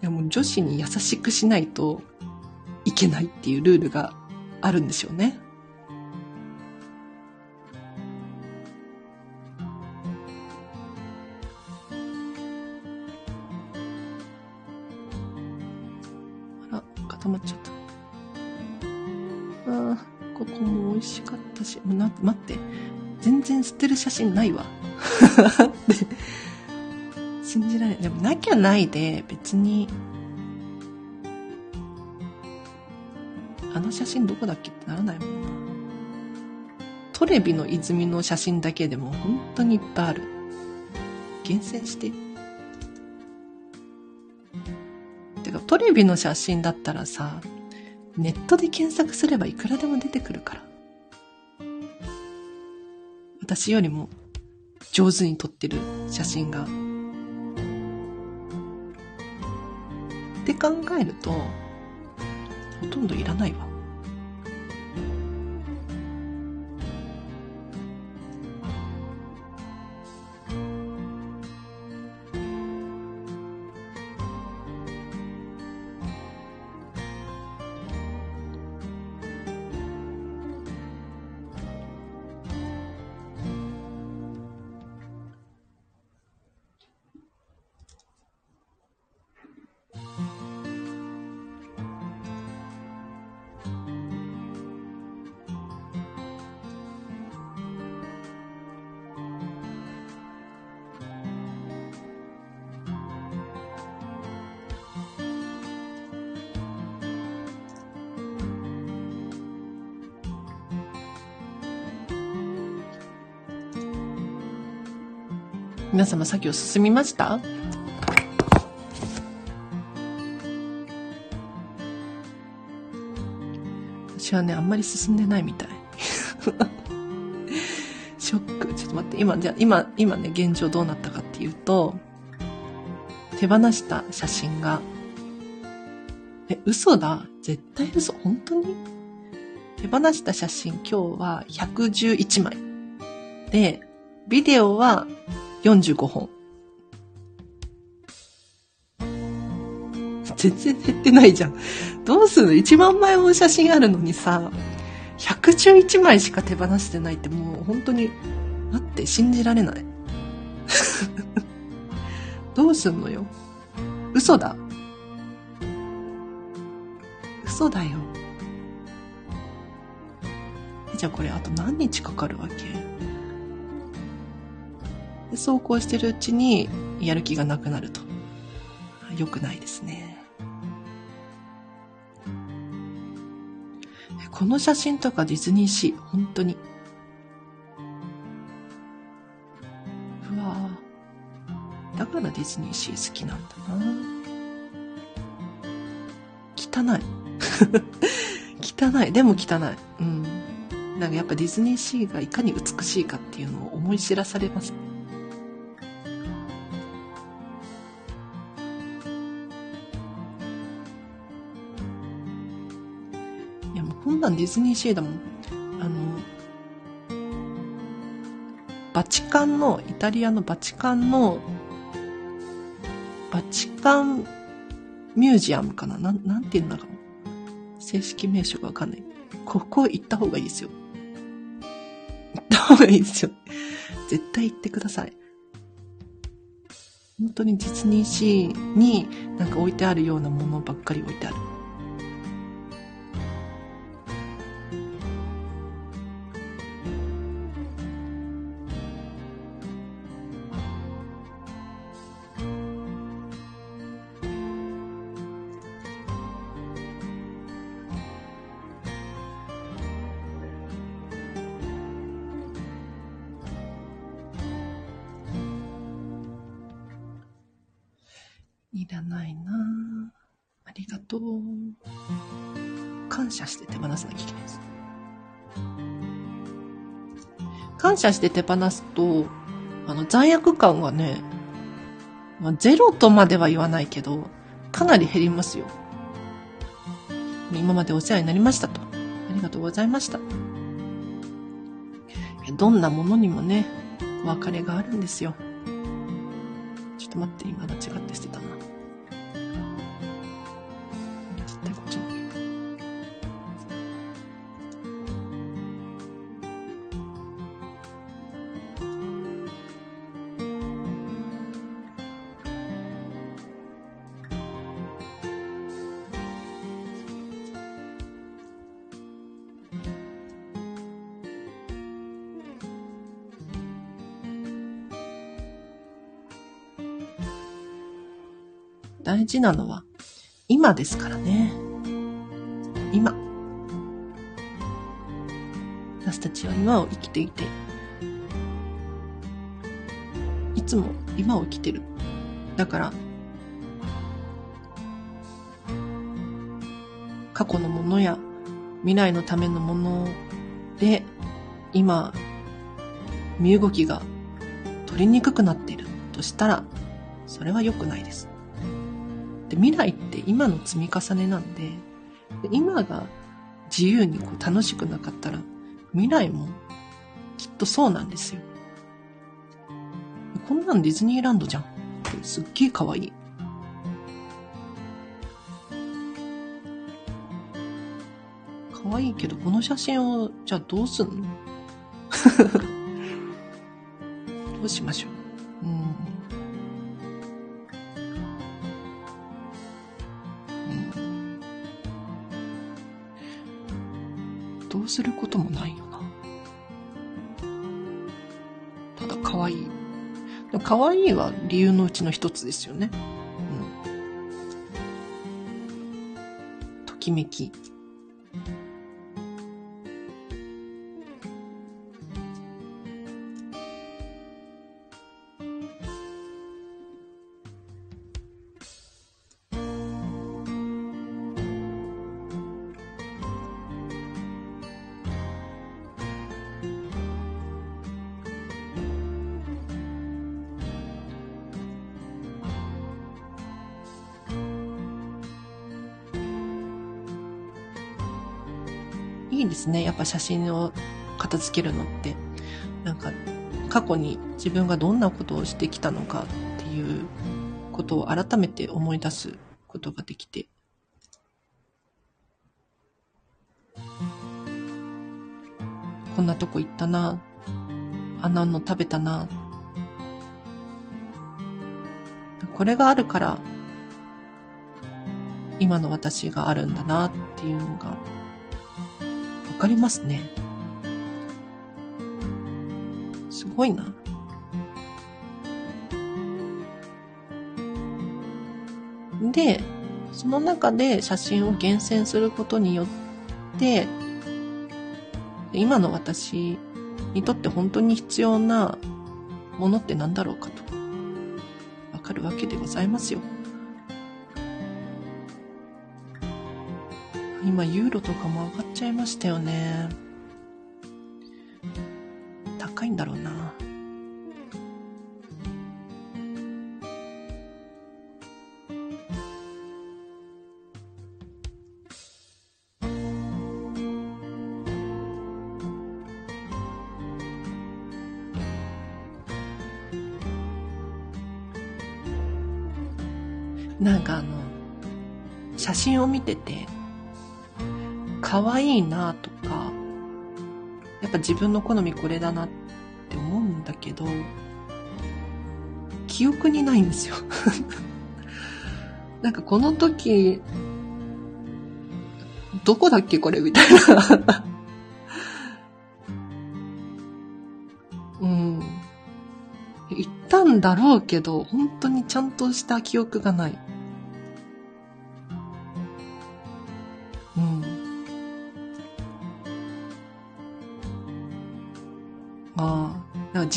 いやもう女子に優しくしないといけないっていうルールがあるんでしょうね。捨てる写真ないわ。信じられない。でもなきゃないで別に、あの写真どこだっけってならないもんな。トレビの泉の写真だけでも本当にいっぱいある。厳選して。てか、トレビの写真だったらさ、ネットで検索すればいくらでも出てくるから。私よりも上手に撮ってる写真が。って考えると、ほとんどいらないわ。皆様作業進みました？私はね、あんまり進んでないみたい。ショック。ちょっと待って、今、じゃ今、今ね、現状どうなったかっていうと、手放した写真が、え、嘘だ。絶対嘘。本当に？手放した写真今日は111枚。で、ビデオは45本。全然減ってないじゃん。どうする？の ?1 万枚も写真あるのにさ、111枚しか手放してないってもう本当に、待って、信じられない。どうすんのよ？嘘だ。嘘だよ。じゃあこれあと何日かかるわけ？でそうこうしてるうちにやる気がなくなると。良くないですね。この写真とかディズニーシー、本当に。うわだからディズニーシー好きなんだな。汚い。汚い。でも汚い。うん。なんかやっぱディズニーシーがいかに美しいかっていうのを思い知らされます。なんディズニーシーだもん。あの、バチカンの、イタリアのバチカンの、バチカンミュージアムかな？なん、なんて言うんだろう。正式名称がわかんない。ここ行った方がいいですよ。行った方がいいですよ。絶対行ってください。本当にディズニーシーになんか置いてあるようなものばっかり置いてある。さなきゃいけないです。感謝して手放すと、あの、罪悪感がね、まあ、ゼロとまでは言わないけど、かなり減りますよ。今までお世話になりましたと。ありがとうございました。どんなものにもね、お別れがあるんですよ。ちょっと待って、今事なのは今ですからね。今。私たちは今を生きていて、いつも今を生きてる。だから、過去のものや未来のためのもので、今、身動きが取りにくくなっているとしたら、それは良くないです。未来って今の積み重ねなんで、今が自由にこう楽しくなかったら、未来もきっとそうなんですよ。こんなんディズニーランドじゃん。すっげえ可愛い。可愛いけど、この写真を、じゃあどうすんの？どうしましょう？どうすることもないよな。ただ可愛い。可愛いは理由のうちの一つですよね。うん。ときめき。ぱ写真を片付けるのって。なんか、過去に自分がどんなことをしてきたのかっていうことを改めて思い出すことができて。こんなとこ行ったな。あんなの食べたな。これがあるから、今の私があるんだなっていうのがかりますね。すごいな。で、その中で写真を厳選することによって、今の私にとって本当に必要なものって何だろうかと、わかるわけでございますよ。今ユーロとかも上がっちゃいましたよね。高いんだろうな。なんかあの、写真を見てて、可愛いなとか、やっぱ自分の好みこれだなって思うんだけど、記憶にないんですよ なんかこの時、どこだっけこれみたいな うん。言ったんだろうけど、本当にちゃんとした記憶がない。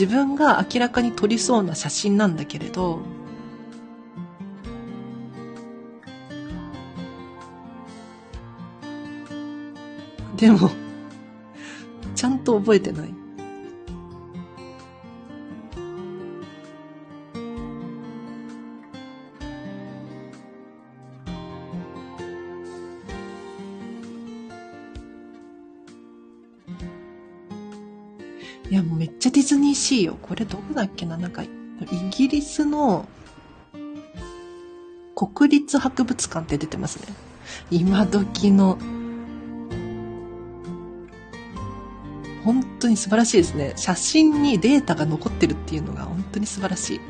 自分が明らかに撮りそうな写真なんだけれど、でも、ちゃんと覚えてない。ディズニーシーよ。これどこだっけな？なんか、イギリスの国立博物館って出てますね。今時の、本当に素晴らしいですね。写真にデータが残ってるっていうのが本当に素晴らしい。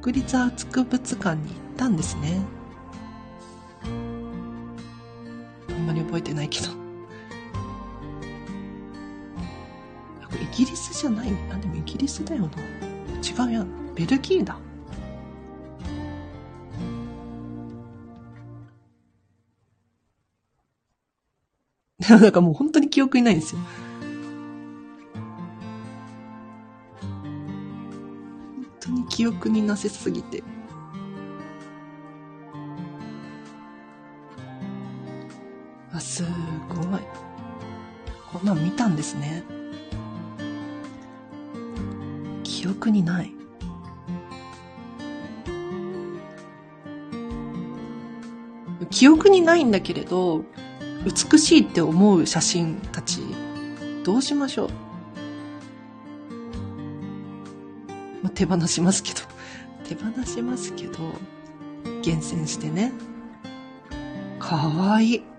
国立博物館に行ったんですね。ギリスじゃないあでもイギリスだよな。違うやん。ベルギーだ。なんかもう本当に記憶にないんですよ。本当に記憶になせすぎて。あすごい。こんなん見たんですね。憶にない。記憶にないんだけれど、美しいって思う写真たち、どうしましょうまあ、手放しますけど、手放しますけど、厳選してね。かわいい。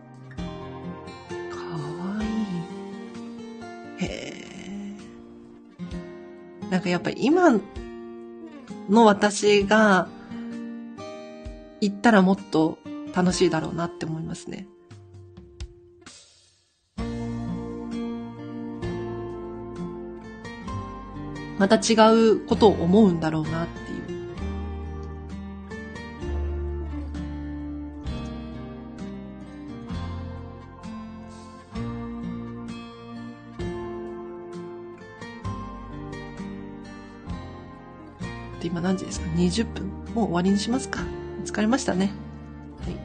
かやっぱり今の私が行ったらもっと楽しいだろうなって思いますね。また違うことを思うんだろうなっ何時ですか ?20 分。もう終わりにしますか？疲れましたね。はい。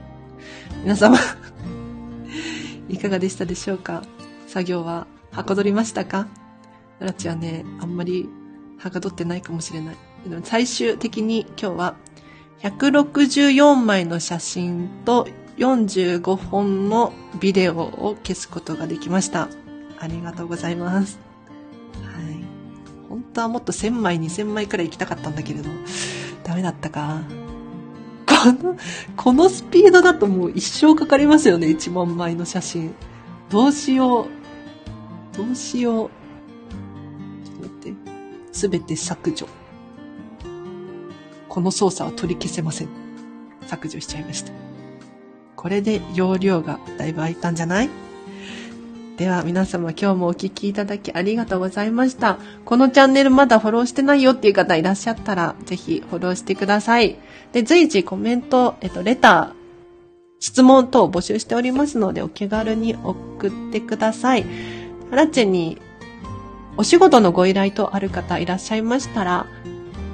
皆様 いかがでしたでしょうか？作業ははかどりましたか？ラチはね、あんまりはかどってないかもしれない。最終的に今日は164枚の写真と45本のビデオを消すことができました。ありがとうございます。当はもっと1000枚、2000枚くらい行きたかったんだけれど、ダメだったか。この、このスピードだともう一生かかりますよね、1万枚の写真。どうしよう。どうしよう。すべて削除。この操作は取り消せません。削除しちゃいました。これで容量がだいぶ空いたんじゃない？では皆様今日もお聴きいただきありがとうございました。このチャンネルまだフォローしてないよっていう方いらっしゃったら、ぜひフォローしてください。で、随時コメント、えっと、レター、質問等募集しておりますので、お気軽に送ってください。アラチェにお仕事のご依頼とある方いらっしゃいましたら、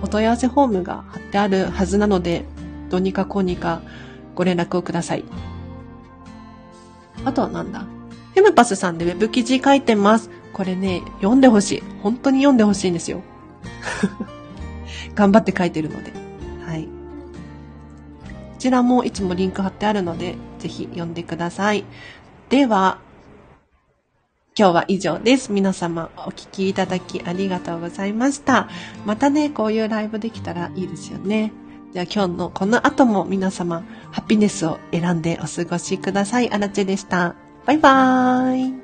お問い合わせフォームが貼ってあるはずなので、どうにかこうにかご連絡をください。あとはなんだ？フェムパスさんでウェブ記事書いてます。これね、読んでほしい。本当に読んでほしいんですよ。頑張って書いてるので。はい。こちらもいつもリンク貼ってあるので、ぜひ読んでください。では、今日は以上です。皆様お聴きいただきありがとうございました。またね、こういうライブできたらいいですよね。では今日のこの後も皆様、ハピネスを選んでお過ごしください。あらちでした。バイバーイ。